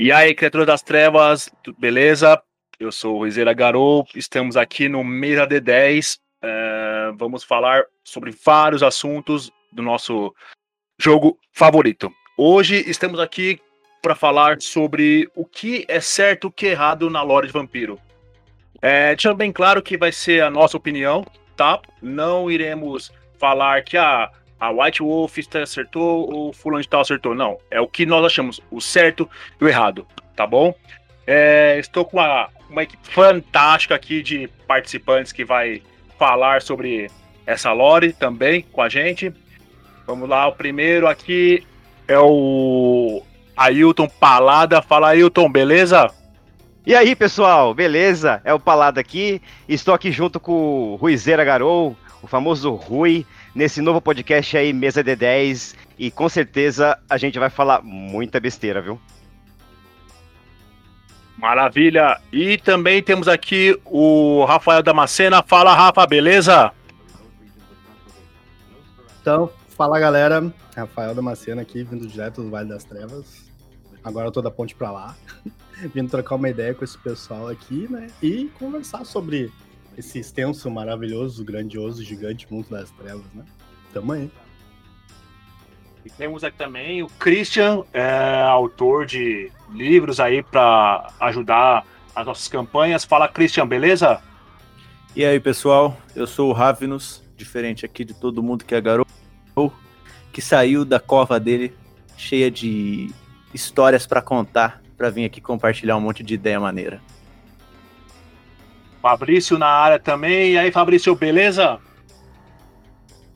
E aí, criatura das trevas, beleza? Eu sou o Rizeira Garou, estamos aqui no Mesa D10. É, vamos falar sobre vários assuntos do nosso jogo favorito. Hoje estamos aqui para falar sobre o que é certo e o que é errado na lore de vampiro. É, deixando bem claro que vai ser a nossa opinião, tá? Não iremos falar que a, a White Wolf acertou ou fulano de tal acertou. Não, é o que nós achamos, o certo e o errado, tá bom? É, estou com uma, uma equipe fantástica aqui de participantes que vai falar sobre essa lore também com a gente. Vamos lá, o primeiro aqui é o Ailton Palada. Fala, Ailton, beleza? E aí, pessoal, beleza? É o Palada aqui. Estou aqui junto com o Ruizeira Garou, o famoso Rui, nesse novo podcast aí, Mesa D10. E com certeza a gente vai falar muita besteira, viu? Maravilha. E também temos aqui o Rafael Damascena. Fala, Rafa, beleza? Então, fala galera. Rafael Damascena aqui, vindo direto do Vale das Trevas. Agora eu tô da ponte pra lá. Vindo trocar uma ideia com esse pessoal aqui, né? E conversar sobre esse extenso, maravilhoso, grandioso, gigante mundo das trevas, né? Tamo aí. E temos aqui também o Christian, é, autor de livros aí para ajudar as nossas campanhas. Fala, Christian, beleza? E aí, pessoal? Eu sou o Ravenus, diferente aqui de todo mundo que é garoto, que saiu da cova dele cheia de histórias para contar, para vir aqui compartilhar um monte de ideia maneira. Fabrício na área também. E aí, Fabrício, beleza?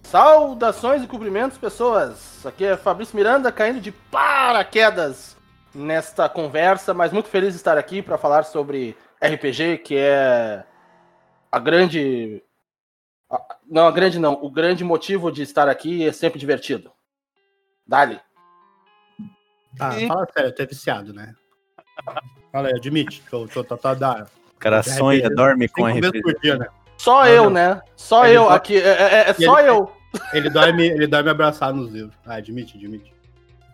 Saudações e cumprimentos, pessoas. Aqui é Fabrício Miranda caindo de paraquedas nesta conversa, mas muito feliz de estar aqui para falar sobre RPG, que é a grande não, a grande não, o grande motivo de estar aqui é sempre divertido. Dali. Ah, e... fala sério, tu é viciado, né? Fala aí, admite. Tô, tô, tô, tô, cara sonha, dorme com RPG. Por dia, né? Só ah, eu, não. né? Só ele eu só... aqui. É, é, é só ele, eu. Ele dorme, ele dorme abraçado nos livros. Ah, admite, admite.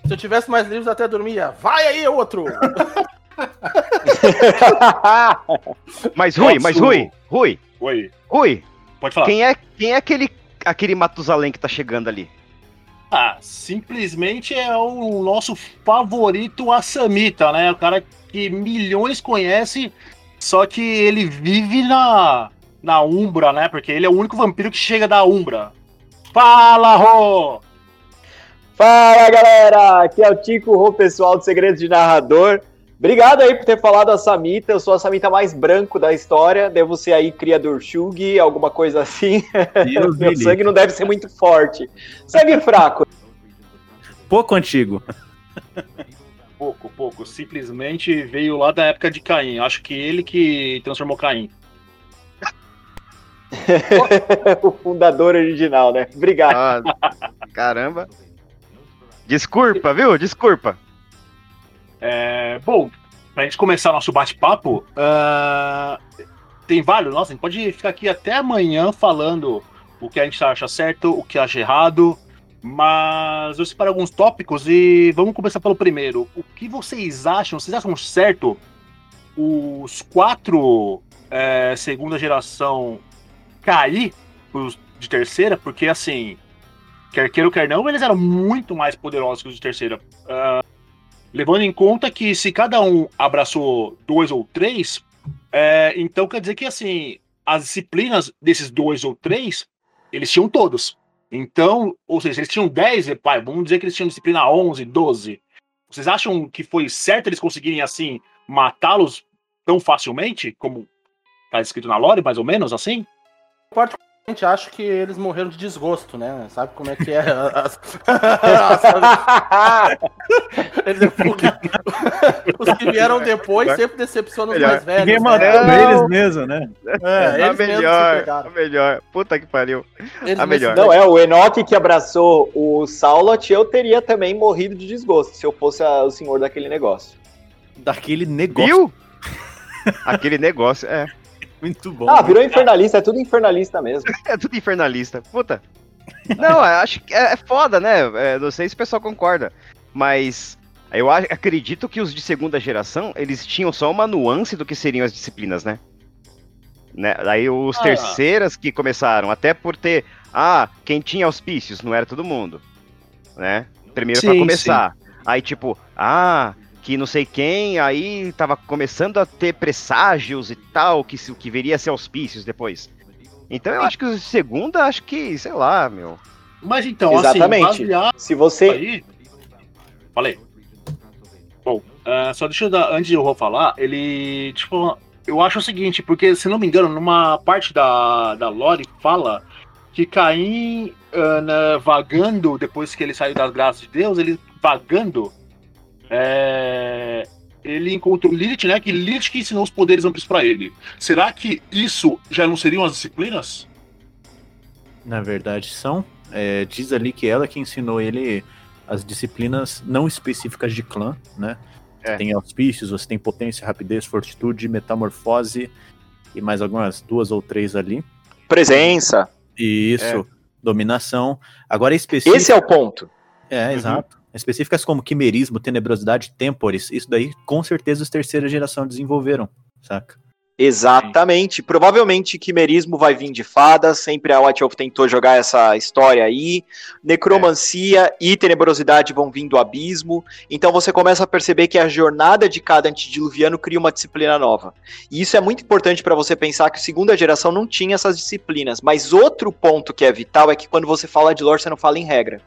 Se eu tivesse mais livros, até dormia. Vai aí, outro! mas Rui, mas Rui, Rui. Oi. Rui. Pode falar. Quem é, quem é aquele, aquele Matusalém que tá chegando ali? Ah, simplesmente é o nosso favorito Assamita, né? O cara que milhões conhecem, só que ele vive na, na Umbra, né? Porque ele é o único vampiro que chega da Umbra. Fala, Rô! Fala, galera! Aqui é o Tico Rô, pessoal do Segredos de Narrador. Obrigado aí por ter falado a Samita. Eu sou a Samita mais branco da história. Devo ser aí criador Shug, alguma coisa assim. Meu sangue não deve ser muito forte. Sangue fraco. Pouco antigo. Pouco, pouco. Simplesmente veio lá da época de Caim. Acho que ele que transformou Caim. o fundador original, né? Obrigado. Ah, caramba. Desculpa, viu? Desculpa. É, bom, pra gente começar nosso bate-papo, uh, tem vários. Nossa, a gente pode ficar aqui até amanhã falando o que a gente acha certo, o que acha errado. Mas eu separei alguns tópicos e vamos começar pelo primeiro. O que vocês acham? Vocês acham certo os quatro é, segunda geração cair os de terceira? Porque assim, quer queira ou quer não, eles eram muito mais poderosos que os de terceira. Uh, Levando em conta que se cada um abraçou dois ou três, é, então quer dizer que assim, as disciplinas desses dois ou três, eles tinham todos. Então, ou seja, eles tinham 10, pai, vamos dizer que eles tinham disciplina 11, 12. Vocês acham que foi certo eles conseguirem, assim, matá-los tão facilmente, como está escrito na lore, mais ou menos, assim? Gente acho que eles morreram de desgosto, né? Sabe como é que é? As... os que vieram depois sempre decepcionam os mais velhos. Ninguém matou né? eles mesmo, né? É, a melhor, a melhor. Puta que pariu. Eles a melhor. Não, é, o Enoch que abraçou o Saulot, eu teria também morrido de desgosto se eu fosse a, o senhor daquele negócio. Daquele negócio? Viu? Aquele negócio, é. Muito bom. Ah, virou infernalista, é tudo infernalista mesmo. é tudo infernalista. Puta. Não, acho que é, é foda, né? É, não sei se o pessoal concorda. Mas Eu acredito que os de segunda geração, eles tinham só uma nuance do que seriam as disciplinas, né? né? Aí os Ah. terceiras que começaram, até por ter, ah, quem tinha auspícios, não era todo mundo, né? Primeiro pra Sim, começar. Aí tipo, ah, que não sei quem, aí tava começando a ter presságios e tal, que que viria a ser auspícios depois. Então eu acho que segunda, acho que, sei lá, meu. Mas então, Exatamente. assim, Se você. aí. Falei. Bom, ah, só deixa eu dar, antes de eu vou falar, ele. Tipo, eu acho o seguinte, porque, se não me engano, numa parte da, da Lore fala que Caim, na- vagando, depois que ele saiu das graças de Deus, ele vagando. É, ele encontrou Lilith, né? Que Lilith que ensinou os poderes amplos pra ele. Será que isso já não seriam as disciplinas? Na verdade, são. É, diz ali que ela que ensinou ele as disciplinas não específicas de clã, né? É. Tem auspícios, você tem potência, rapidez, fortitude, metamorfose e mais algumas duas ou três ali. Presença. E isso, dominação. Agora específico. Esse é o ponto. É, exato. Específicas como quimerismo, tenebrosidade, tempores, isso daí com certeza os terceira geração desenvolveram, saca? Exatamente. Provavelmente Quimerismo vai vir de fadas. Sempre a White Wolf tentou jogar essa história aí. Necromancia e tenebrosidade vão vir do abismo. Então você começa a perceber que a jornada de cada antediluviano cria uma disciplina nova. E isso é muito importante para você pensar que a segunda geração não tinha essas disciplinas. Mas outro ponto que é vital é que quando você fala de lore, você não fala em regra.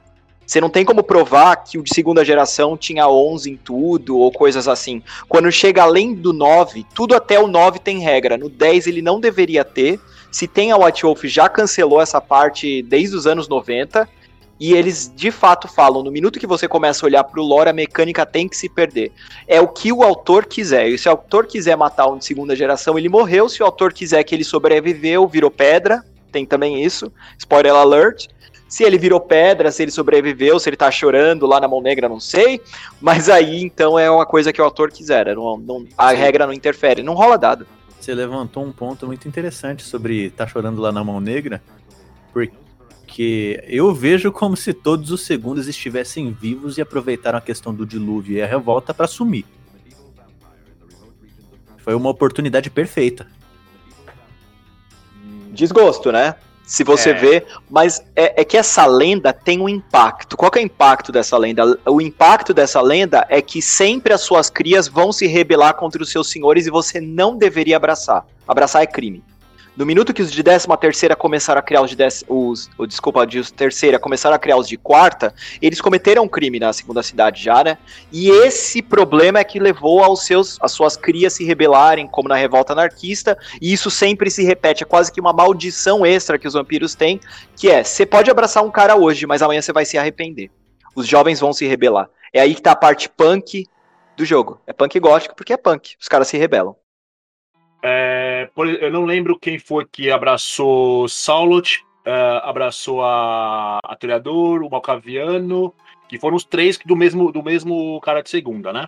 Você não tem como provar que o de segunda geração tinha 11 em tudo ou coisas assim. Quando chega além do 9, tudo até o 9 tem regra. No 10 ele não deveria ter. Se tem a White Wolf já cancelou essa parte desde os anos 90. E eles de fato falam, no minuto que você começa a olhar pro lore, a mecânica tem que se perder. É o que o autor quiser. E se o autor quiser matar um de segunda geração, ele morreu. Se o autor quiser que ele sobreviveu, virou pedra. Tem também isso. Spoiler alert. Se ele virou pedra, se ele sobreviveu, se ele tá chorando lá na mão negra, não sei. Mas aí, então, é uma coisa que o autor quiser. Não, não- a regra não interfere. Não rola dado. Você levantou um ponto muito interessante sobre tá chorando lá na mão negra, porque eu vejo como se todos os segundos estivessem vivos e aproveitaram a questão do dilúvio e a revolta para sumir. Foi uma oportunidade perfeita. Desgosto, né? Se você É. vê, mas é, é que essa lenda tem um impacto. Qual é o impacto dessa lenda? O impacto dessa lenda é que sempre as suas crias vão se rebelar contra os seus senhores e você não deveria abraçar. Abraçar é crime. No minuto que os de décima terceira começaram a criar os de décima, os, desculpa, de terceira começaram a criar os de quarta, eles cometeram um crime na segunda cidade já, né? E esse problema é que levou aos seus, as suas crias se rebelarem, como na revolta anarquista, e isso sempre se repete, é quase que uma maldição extra que os vampiros têm, que é, você pode abraçar um cara hoje, mas amanhã você vai se arrepender. Os jovens vão se rebelar. É aí que tá a parte punk do jogo. É punk gótico porque é punk. Os caras se rebelam. É, por- eu não lembro quem foi que abraçou Saulot, é, abraçou a Atoreador, o Malcaviano, que foram os três do mesmo, do mesmo cara de segunda, né?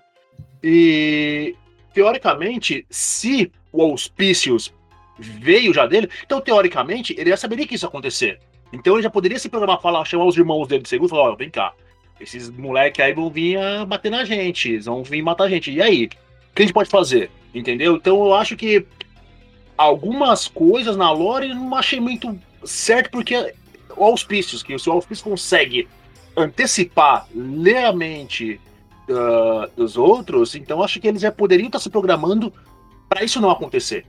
E teoricamente, se o Auspícios veio já dele, então teoricamente ele já saberia que isso ia acontecer. Então ele já poderia se programar, falar, chamar os irmãos dele de segunda e falar: ó, vem cá, esses moleque aí vão vir a bater na gente, vão vir matar a gente. E aí? O que a gente pode fazer? Entendeu? Então eu acho que algumas coisas na lore eu não achei muito certo, porque o Auspícios, que se o Auspício consegue antecipar, ler a mente ah, dos outros, então eu acho que eles já poderiam estar se programando para isso não acontecer.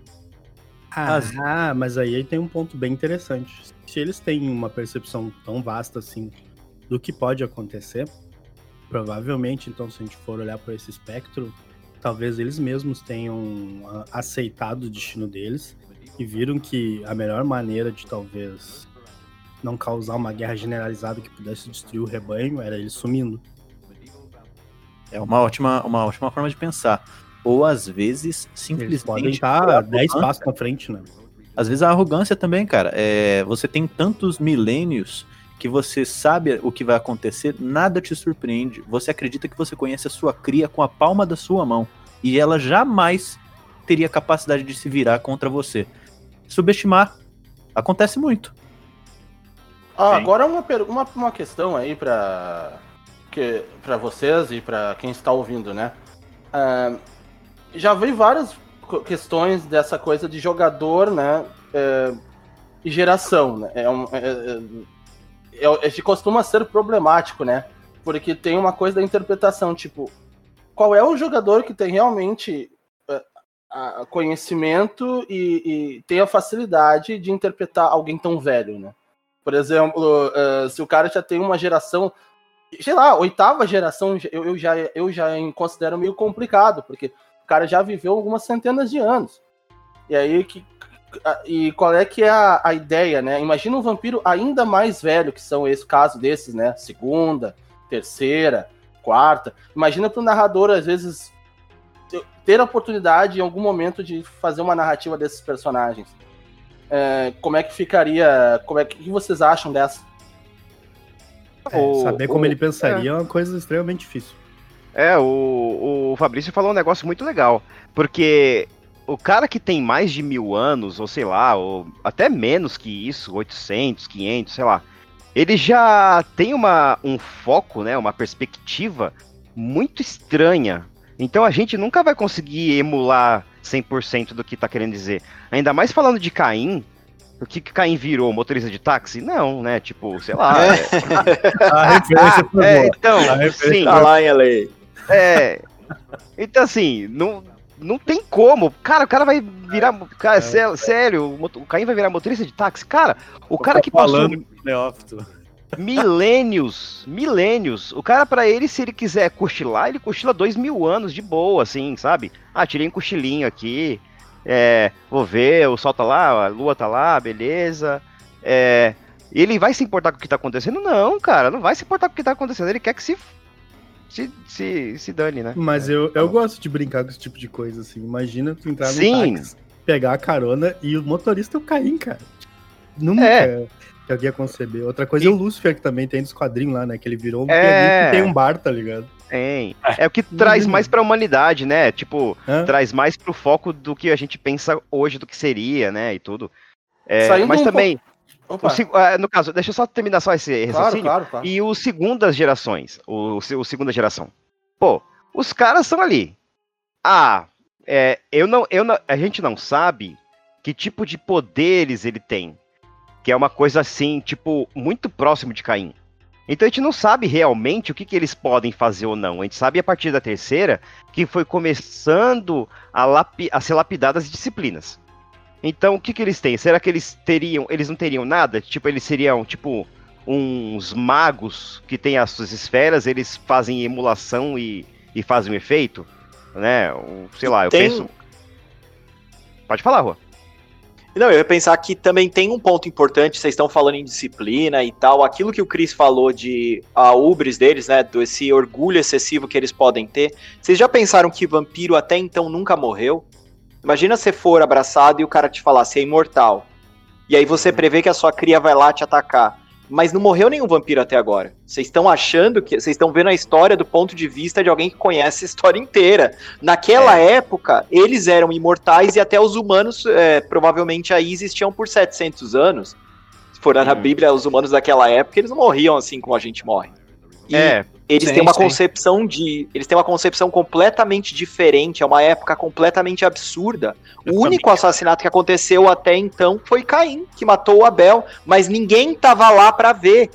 Ah, ah, mas aí tem um ponto bem interessante. Se eles têm uma percepção tão vasta assim do que pode acontecer, provavelmente, então, se a gente for olhar por esse espectro, talvez eles mesmos tenham ah, aceitado o destino deles e viram que a melhor maneira de talvez não causar uma guerra generalizada que pudesse destruir o rebanho era eles sumindo. É uma ótima, uma ótima forma de pensar. Ou às vezes Eles podem simplesmente. estar 10 arrogância. passos na frente, né? Às vezes a arrogância também, cara. É, você tem tantos milênios que você sabe o que vai acontecer, nada te surpreende. Você acredita que você conhece a sua cria com a palma da sua mão. E ela jamais teria capacidade de se virar contra você. Subestimar acontece muito. Ah, agora uma, uma, uma questão aí pra. que para vocês e para quem está ouvindo, né? Ah, já vi várias questões dessa coisa de jogador, né? é, e geração, né? É um, é, é, é, costuma ser problemático, né? Porque tem uma coisa da interpretação, tipo, qual é o jogador que tem realmente a- conhecimento e, e tem a facilidade de interpretar alguém tão velho, né? Por exemplo, eh, se o cara já tem uma geração, sei lá, oitava geração, eu, eu já, eu já considero meio complicado, porque o cara já viveu algumas centenas de anos. E aí, que, e qual é que é a, a ideia, né? Imagina um vampiro ainda mais velho, que são esse caso desses, né? Segunda, terceira, quarta. Imagina para o narrador, às vezes, ter a oportunidade em algum momento de fazer uma narrativa desses personagens. É, como é que ficaria? Como é que, o que vocês acham dessa? É, O- saber como o- ele pensaria é. uma coisa extremamente difícil. É, o, o Fabrício falou um negócio muito legal. Porque o cara que tem mais de mil anos, ou sei lá, ou até menos que isso, 800, 500, sei lá, ele já tem uma, um foco, né, uma perspectiva muito estranha. Então a gente nunca vai conseguir emular 100% do que tá querendo dizer. Ainda mais falando de Caim. O que, que Caim virou? Motorista de táxi? Não, né? Tipo, sei lá. é- A referência foi é, boa. então, A referência sim. Tá lá em LA. É. Então, assim, não, não tem como. Cara, o cara vai virar. Cara, sé- sério, o, moto- o Caim vai virar motorista de táxi. Cara, o cara que passou milênios, milênios. O cara, pra ele, se ele quiser cochilar, ele cochila dois mil anos de boa, assim, sabe? Ah, tirei um cochilinho aqui. É, vou ver, o sol tá lá, a lua tá lá, beleza. É, ele vai se importar com o que tá acontecendo? Não, cara, não vai se importar com o que tá acontecendo. Ele quer que se. Se, se, se dane, né? Mas eu, eu gosto de brincar com esse tipo de coisa, assim. Imagina tu entrar no Sim. táxi, pegar a carona e o motorista é o Caim, cara. Nunca É. que alguém ia conceber. Outra coisa E- é o Lúcifer, que também tem dos quadrinhos lá, né? Que ele virou um É. e tem um bar, tá ligado? Tem. É o que traz mais pra humanidade, né? Tipo, Hã? traz mais pro foco do que a gente pensa hoje do que seria, né? E tudo. É, mas um também, Opa, o ah, no caso, deixa eu só terminar só esse claro, raciocínio. claro, claro. E o segundas gerações, o, o segunda geração. Pô, os caras são ali. Ah, é, eu não, eu não, a gente não sabe que tipo de poderes ele tem. Que é uma coisa assim, tipo, muito próximo de Caim. Então a gente não sabe realmente o que, que eles podem fazer ou não. A gente sabe a partir da terceira que foi começando a, lapi- a ser lapidadas as disciplinas. Então o que, que eles têm? Será que eles teriam. Eles não teriam nada? Tipo, eles seriam, tipo, uns magos que têm as suas esferas, eles fazem emulação e, e fazem um efeito? Né? Sei lá, eu Tem- penso. Pode falar, Rua. Não, eu ia pensar que também tem um ponto importante, vocês estão falando em disciplina e tal, aquilo que o Chris falou de a ubris deles, né, do esse orgulho excessivo que eles podem ter. Vocês já pensaram que vampiro até então nunca morreu? Imagina você for abraçado e o cara te falar, você é imortal. E aí você prevê que a sua cria vai lá te atacar. Mas não morreu nenhum vampiro até agora. Vocês estão achando que. Vocês estão vendo a história do ponto de vista de alguém que conhece a história inteira. Naquela época, eles eram imortais e até os humanos é, provavelmente aí existiam por 700 anos. Se for na Hum. Bíblia, os humanos daquela época, eles não morriam assim como a gente morre. E É, eles sim, têm uma sim. concepção de. Eles têm uma concepção completamente diferente, é uma época completamente absurda. O único assassinato que aconteceu até então foi Caim, que matou o Abel, mas ninguém tava lá pra ver.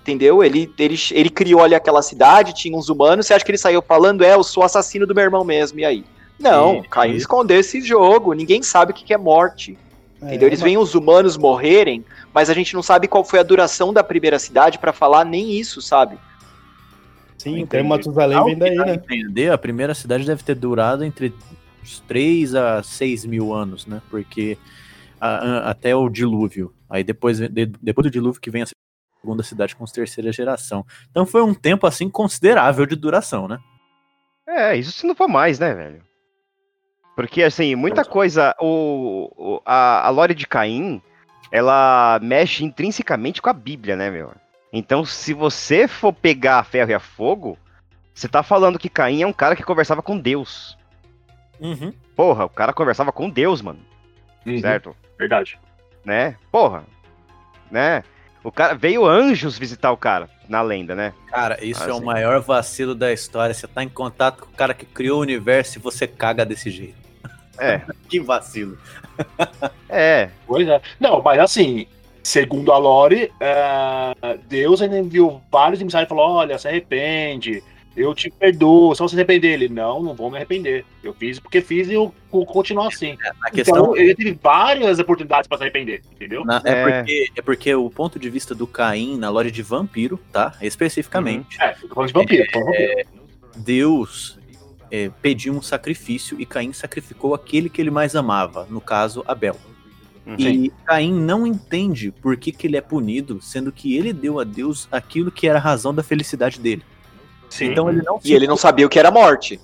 Entendeu? Ele, ele, ele criou ali aquela cidade, tinha uns humanos, você acha que ele saiu falando, é, eu sou assassino do meu irmão mesmo, e aí? Não, E- Caim e- escondeu esse jogo, ninguém sabe o que que é morte. Entendeu? Eles É, veem os humanos morrerem, mas a gente não sabe qual foi a duração da primeira cidade pra falar nem isso, sabe? Sim, o termo Matusalém vem daí, a né? entender, a primeira cidade deve ter durado entre uns 3 a 6 mil anos, né? Porque a- a- até o dilúvio. Aí depois, de- depois do dilúvio que vem a segunda cidade com terceira geração. Então foi um tempo assim considerável de duração, né? É, isso se não for mais, né, velho? Porque, assim, muita coisa. O, o- a, a lore de Caim, ela mexe intrinsecamente com a Bíblia, né, meu? Então, se você for pegar a ferro e a fogo, você tá falando que Caim é um cara que conversava com Deus. Uhum. Porra, o cara conversava com Deus, mano. Certo? Verdade. né? Porra, né? O cara veio anjos visitar o cara, na lenda, né? Cara, isso Ah, é o sim. maior vacilo da história. Você tá em contato com o cara que criou o universo e você caga desse jeito. É, Que vacilo. é. Pois é. Não, mas assim, segundo a Lore, é, Deus ainda enviou vários emissários e falou: olha, se arrepende, eu te perdoo, só se arrepender. Ele, não, não vou me arrepender. Eu fiz porque fiz e eu vou continuar assim. A questão Então, ele teve várias oportunidades pra se arrepender, entendeu? na- é, É. Porque, é porque o ponto de vista do Caim na lore de vampiro, tá? Especificamente, É, tô falando de vampiro, de vampiro. Deus é, pediu um sacrifício e Caim sacrificou aquele que ele mais amava, no caso, Abel. Uhum. E Caim não entende por que, que ele é punido, sendo que ele deu a Deus aquilo que era a razão da felicidade dele. Sim. Então ele não E ele não sabia o que era morte.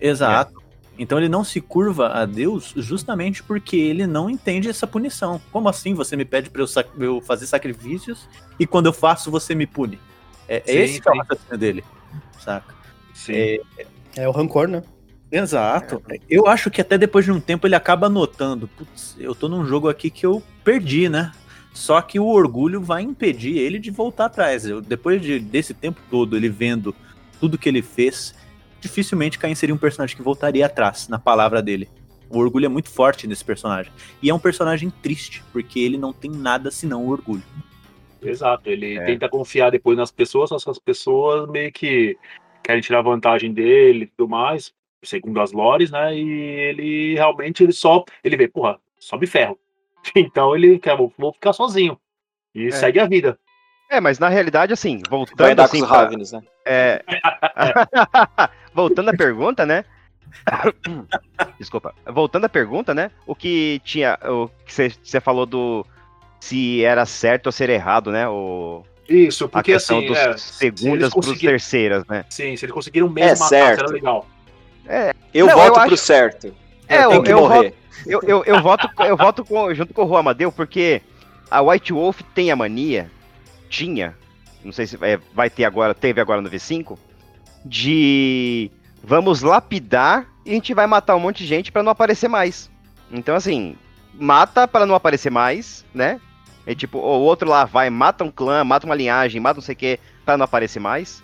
Exato. Então ele não se curva a Deus justamente porque ele não entende essa punição. Como assim você me pede para eu, sac- eu fazer sacrifícios e quando eu faço você me pune? É, é Sim, esse que é o raciocínio dele, saca? Sim. É, É o rancor, né? Exato. Eu acho que até depois de um tempo ele acaba notando, putz, eu tô num jogo aqui que eu perdi, né? Só que o orgulho vai impedir ele de voltar atrás. Eu- depois de- desse tempo todo, ele vendo tudo que ele fez, dificilmente Caim seria um personagem que voltaria atrás, na palavra dele. O orgulho é muito forte nesse personagem. E é um personagem triste, porque ele não tem nada senão o orgulho. Exato, ele É. tenta confiar depois nas pessoas, só que as pessoas meio que querem tirar vantagem dele e tudo mais, segundo as lores, né? E ele realmente ele só ele vê, porra, só me ferro. Então ele quer, vou, vou ficar sozinho. E segue a vida. É, mas na realidade, assim, Vai voltando andar assim, com os pra- Ravens, né? é... voltando à pergunta, né? Desculpa. Voltando à pergunta, né? O que tinha, o que você falou do se era certo ou ser errado, né? O, Isso, a porque questão assim, dos é, segundas pros conseguirem- terceiras, né? sim, se eles conseguiram mesmo É matar, certo. será legal. Eu Não, voto eu pro acho- certo. É, Tem eu, que eu morrer. voto, eu, eu, eu voto, eu voto com- junto com o Juan Amadeu, porque a White Wolf tem a mania, tinha, não sei se é, vai ter agora, teve agora no V5, de vamos lapidar e a gente vai matar um monte de gente pra não aparecer mais. Então, assim, mata pra não aparecer mais, né? É tipo, o outro lá vai, mata um clã, mata uma linhagem, mata não sei o que, pra não aparecer mais,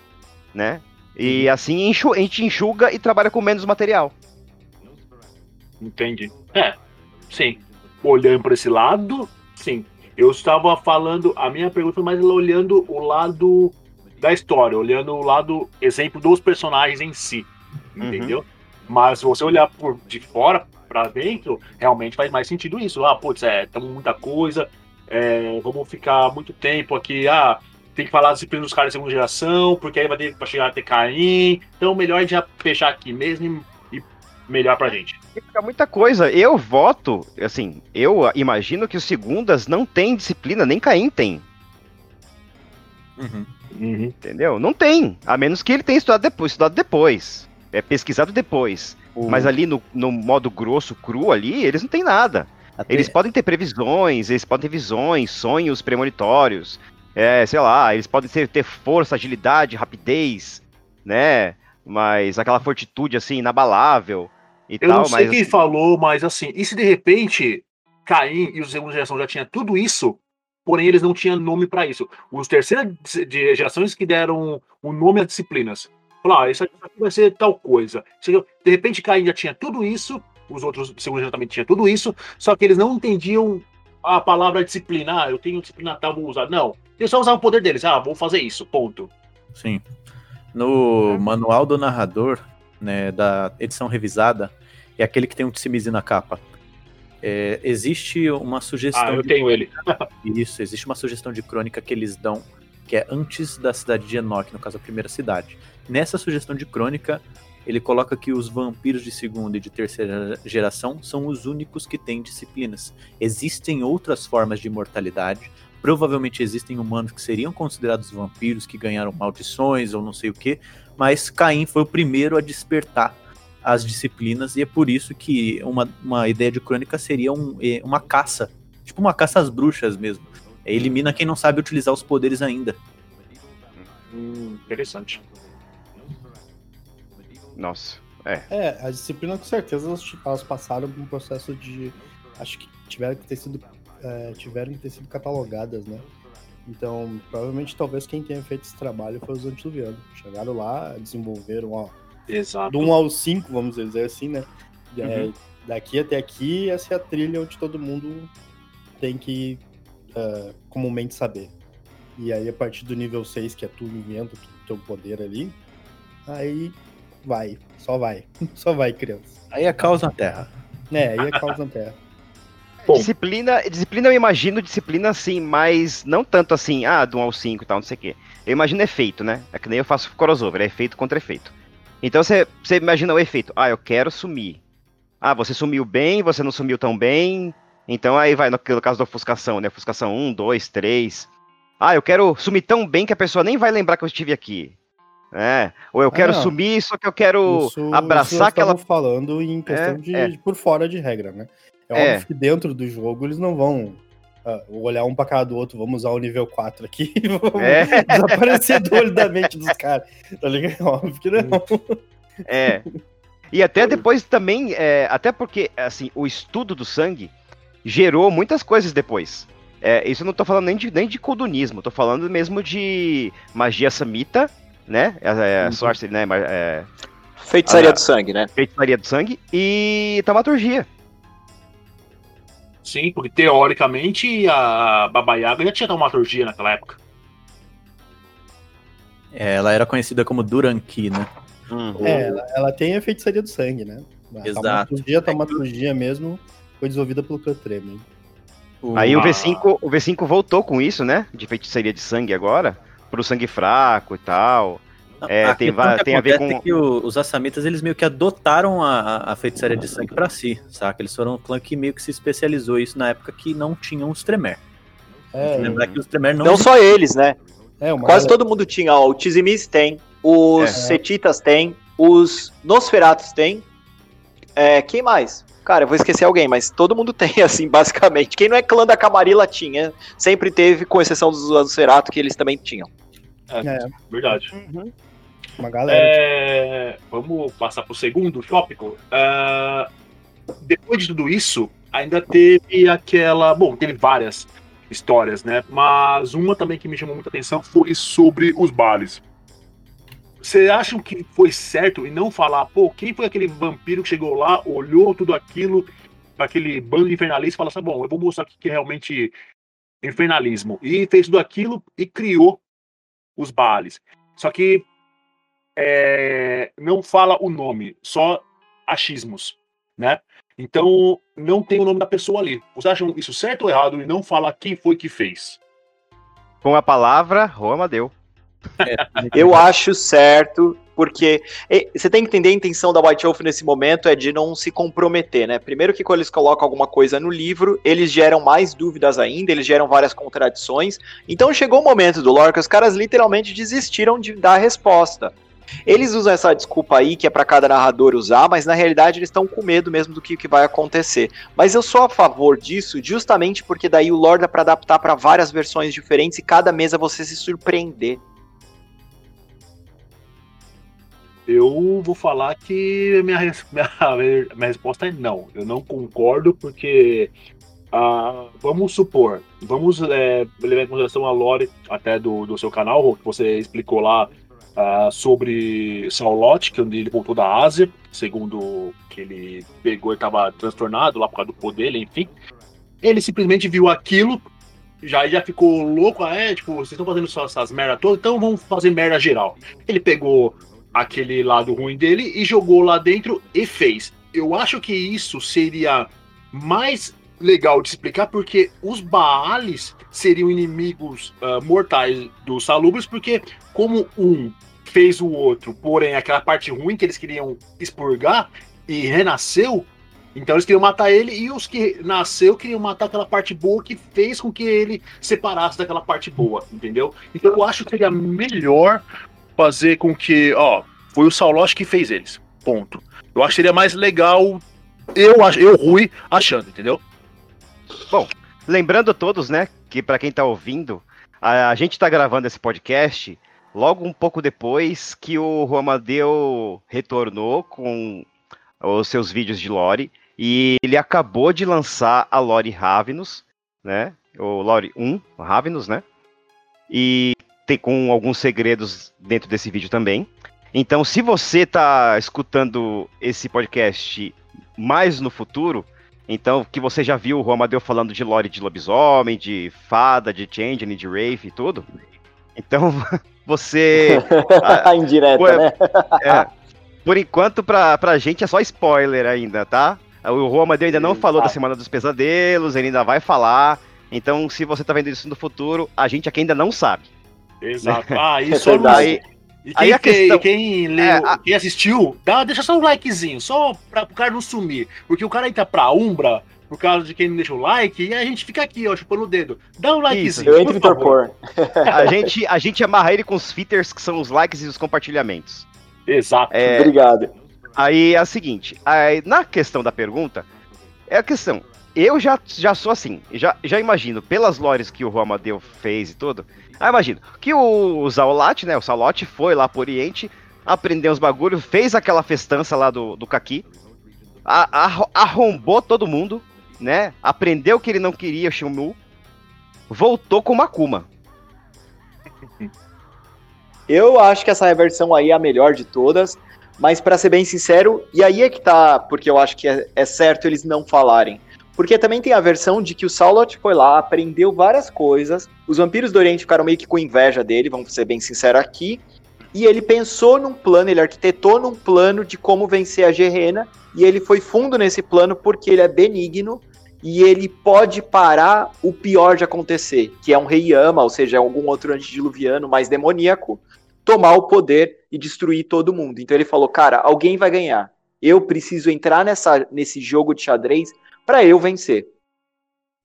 né? E assim a gente enxuga e trabalha com menos material. Entendi. É, sim. Olhando por esse lado, sim. Eu estava falando, a minha pergunta foi mais olhando o lado da história, olhando o lado, exemplo dos personagens em si, Uhum. entendeu? Mas se você olhar por de fora pra dentro, realmente faz mais sentido isso. Ah, putz, é, tamo muita coisa, é, vamos ficar muito tempo aqui, ah, tem que falar a disciplina dos caras de segunda geração, porque aí vai ter, pra chegar a ter Caim, então melhor já fechar aqui mesmo e, e melhor pra gente. Fica muita coisa. Eu voto, assim, eu imagino que os segundas não tem disciplina, nem Caim tem, Uhum. entendeu? Não tem, a menos que ele tenha estudado depois, estudado depois, é pesquisado depois. Mas ali no, no modo grosso, cru ali, eles não têm nada. Até- Eles podem ter previsões, eles podem ter visões, sonhos premonitórios, é, sei lá, eles podem ter, ter força, agilidade, rapidez, né? Mas aquela fortitude assim, inabalável e Eu tal, não sei mas quem assim, falou, mas assim, e se de repente Caim e os segunda geração já tinha tudo isso, porém eles não tinham nome pra isso. Os terceiras de gerações que deram o nome às disciplinas. Falaram, ah, isso aqui vai ser tal coisa. De repente Caim já tinha tudo isso, os outros de segunda geração também tinham tudo isso, só que eles não entendiam a palavra disciplina. Ah, eu tenho disciplina tal, vou usar. Não. Eles só usavam o poder deles. Ah, vou fazer isso, ponto. Sim. No manual do narrador, né, da edição revisada, é aquele que tem um tsimizi na capa. É, existe uma sugestão. Ah, eu de- tenho ele. Isso, existe uma sugestão de crônica que eles dão, que é antes da cidade de Enoch, no caso a primeira cidade. Nessa sugestão de crônica, ele coloca que os vampiros de segunda e de terceira geração são os únicos que têm disciplinas. Existem outras formas de imortalidade. Provavelmente existem humanos que seriam considerados vampiros, que ganharam maldições ou não sei o que, mas Caim foi o primeiro a despertar as disciplinas, e é por isso que uma, uma ideia de crônica seria um, eh, uma caça, tipo uma caça às bruxas mesmo. Elimina quem não sabe utilizar os poderes ainda. Hum, interessante. Nossa. É, a disciplina com certeza elas, elas passaram por um processo de. Acho que tiveram que ter sido. é, tiveram que ter sido catalogadas, né? Então, provavelmente, talvez quem tenha feito esse trabalho foi os antediluvianos. Chegaram lá, desenvolveram, ó, Exato. do 1 ao 5, vamos dizer assim, né? É, Uhum. daqui até aqui, essa é a trilha onde todo mundo tem que ah, comumente saber. E aí, a partir do nível 6, que é tu inventa o teu poder ali, aí vai, só vai. Só vai, criança. Aí é caos na Terra. É, aí é causa na terra. Bom. Disciplina, disciplina eu imagino disciplina assim, mas não tanto assim, ah, do 1 ao 5 e tal, não sei o quê. Eu imagino efeito, né? É que nem eu faço crossover, é efeito contra efeito. Então você, você imagina o efeito, ah, eu quero sumir. Ah, você sumiu bem, você não sumiu tão bem. Então aí vai, no, no caso da ofuscação, né? Ofuscação 1, 2, 3. Ah, eu quero sumir tão bem que a pessoa nem vai lembrar que eu estive aqui. É. Ou eu quero não. sumir, só que eu quero Isso- isso abraçar nós aquela. falando em questão É, de, é. por fora de regra, né? É, É. óbvio que dentro do jogo eles não vão ah, olhar um pra cara do outro, vamos usar o nível 4 aqui vamos É. desaparecer do olho da mente dos caras. Tá ligado? Óbvio que não. É. E até depois também, é, até porque, assim, o estudo do sangue gerou muitas coisas depois. É, isso eu não tô falando nem de, nem de codunismo, tô falando mesmo de magia samita, né? É, é, sorcery, né? É, Feitiçaria Ah. do sangue, né? feitiçaria do sangue e taumaturgia. Sim, porque teoricamente a Baba Yaga já tinha taumaturgia naquela época. É, ela era conhecida como Duranqui, né? É, ela, ela tem a feitiçaria do sangue, né? A Exato. taumaturgia, a taumaturgia mesmo foi desenvolvida pelo Cletreme. Aí o Ah. V5, o V5 voltou com isso, né? De feitiçaria de sangue agora, pro sangue fraco e tal. É, a tem questão va- que tem a ver com- é que o- os assamitas, eles meio que adotaram a, a- feitiçaria de sangue pra si, saca? Eles foram um clã que meio que se especializou isso na época que não tinham os Tremere. É, Lembrar que os Tremere não, Não só eles, né? é uma Quase galera- todo mundo tinha. Ó, o Tizimis tem, os É. Setitas tem, os Nosferatos tem. É, quem mais? Cara, eu vou esquecer alguém, mas todo mundo tem, assim, basicamente. Quem não é clã da Camarilla tinha. Sempre teve, com exceção dos Nosferatos, que eles também tinham. É, Verdade. uma galera. É, vamos passar pro segundo tópico. Ah, depois de tudo isso, ainda teve aquela. Bom, teve várias histórias, né? Mas uma também que me chamou muita atenção foi sobre os bares. Vocês acham que foi certo e não falar, pô, quem foi aquele vampiro que chegou lá, olhou tudo aquilo, aquele bando de infernalistas e falou assim: bom, eu vou mostrar o que é realmente infernalismo. E fez tudo aquilo e criou os bares. Só que é, não fala o nome, só achismos, né? Então não tem o nome da pessoa ali. Vocês acham isso certo ou errado e não fala quem foi que fez? Com a palavra, Roma deu. Eu acho certo, porque você tem que entender a intenção da White Wolf nesse momento é de não se comprometer, né? Primeiro que quando eles colocam alguma coisa no livro, eles geram mais dúvidas ainda, eles geram várias contradições. Então chegou o momento do que os caras literalmente desistiram de dar resposta. Eles usam essa desculpa aí, que é pra cada narrador usar, mas na realidade eles estão com medo mesmo do que, que vai acontecer. Mas eu sou a favor disso, justamente porque daí o lore dá pra adaptar pra várias versões diferentes e cada mesa você se surpreender. Eu vou falar que minha, res- minha, resposta é não. Eu não concordo, porque ah, vamos supor, vamos é, levar em consideração a lore até do, do seu canal, que você explicou lá ah, sobre Saulote, que ele voltou da Ásia, segundo que ele pegou e estava transtornado lá por causa do poder, enfim. Ele simplesmente viu aquilo, já já ficou louco, ah, é, tipo, vocês estão fazendo só essas merda todas, então vamos fazer merda geral. Ele pegou aquele lado ruim dele e jogou lá dentro e fez. Eu acho que isso seria mais legal de explicar porque os Baales seriam inimigos ah, mortais dos Salubres, porque como um fez o outro, porém aquela parte ruim que eles queriam expurgar e renasceu, então eles queriam matar ele e os que nasceu queriam matar aquela parte boa que fez com que ele separasse daquela parte boa, entendeu? Então eu acho que seria melhor fazer com que, ó, foi o Saulote que fez eles. Ponto. Eu acho que seria mais legal eu, eu Rui, achando, entendeu? Lembrando a todos, né, que pra quem tá ouvindo, a, a gente tá gravando esse podcast logo um pouco depois que o Romadeu retornou com os seus vídeos de lore e ele acabou de lançar a lore Ravenous, né? O lore 1, Ravenous, né? e tem com alguns segredos dentro desse vídeo também. Então, se você tá escutando esse podcast mais no futuro, então que você já viu o Amadeu falando de lore de lobisomem, de fada, de changeling, de wraith e tudo. Então, você A indireta, né? é, por enquanto, pra, pra gente é só spoiler ainda, tá? O Juan Amadeu ainda não Exato. falou da Semana dos Pesadelos, ele ainda vai falar. Então, se você tá vendo isso no futuro, a gente aqui ainda não sabe. Exato. Ah, e É verdade. E Aí quem, a fez- questão- quem leu, É, a- quem assistiu, dá, deixa só um likezinho, só pra o cara não sumir. Porque o cara entra pra Umbra, por causa de quem não deixa o like, e a gente fica aqui, ó, chupando o dedo. Dá um likezinho. Eu entro em torpor. A gente, a gente amarra ele com os fitters, que são os likes e os compartilhamentos. Exato. É, Obrigado. Aí é o seguinte, aí, na questão da pergunta, é a questão. Eu já, já sou assim, já, já imagino, pelas lores que o Juan Amadeu fez e tudo, aí imagino que o, Zaolat, né, o Salote foi lá pro Oriente, aprendeu uns bagulhos, fez aquela festança lá do, do Kaki, arrombou todo mundo, né, aprendeu que ele não queria o voltou com Makuma. Eu acho que essa versão aí é a melhor de todas, mas pra ser bem sincero, e aí é que tá, porque eu acho que é, é certo eles não falarem. Porque também tem a versão de que o Saulot foi lá, aprendeu várias coisas, os vampiros do Oriente ficaram meio que com inveja dele, vamos ser bem sinceros aqui, e ele pensou num plano, ele arquitetou num plano de como vencer a Gerena, e ele foi fundo nesse plano porque ele é benigno, e ele pode parar o pior de acontecer, que é um rei Yama, ou seja, algum outro antediluviano mais demoníaco, tomar o poder e destruir todo mundo. Então ele falou, cara, alguém vai ganhar. Eu preciso entrar nessa, nesse jogo de xadrez para eu vencer.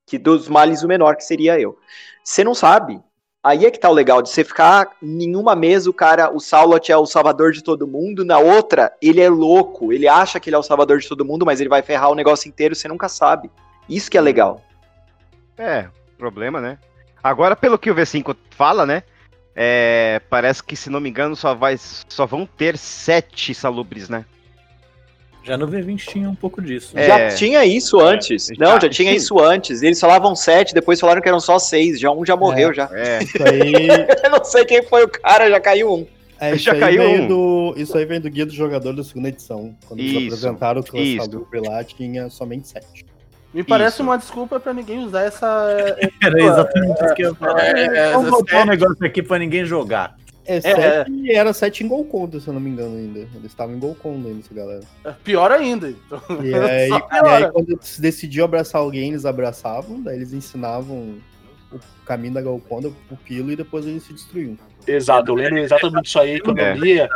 Que dos males o menor, que seria eu. Você não sabe. Aí é que tá o legal de você ficar em uma mesa, o cara, o Saulot é o salvador de todo mundo, na outra, ele é louco, ele acha que ele é o salvador de todo mundo, mas ele vai ferrar o negócio inteiro, você nunca sabe. Isso que é legal. É, problema, né? Agora, pelo que o V5 fala, né? é, parece que, se não me engano, só, vai, só vão ter sete salubres, né? Já no V20 tinha um pouco disso. É. Já tinha isso antes. já- não, já tinha sim. isso antes. Eles falavam sete, depois falaram que eram só seis. Já um já morreu já. É, Isso aí, Eu não sei quem foi o cara, já caiu um. é, isso Já aí caiu um. do, isso aí vem do Guia do Jogador da segunda edição. Quando eles Isso, apresentaram o. Salubre lá, tinha somente sete. Me parece Isso. uma desculpa pra ninguém usar essa. Era exatamente isso que eu ia falar. É, Vamos é, botar é. um negócio aqui pra ninguém jogar. É, sete, e era sete em Golconda, se eu não me engano ainda. Eles estavam em Golconda ainda, essa galera. Pior ainda. Então, E aí, e aí, quando eles decidiam abraçar alguém, eles abraçavam, daí eles ensinavam o caminho da Golconda pro Pilo e depois eles se destruíam. Exato, eu lembro exatamente isso aí quando É. eu lia.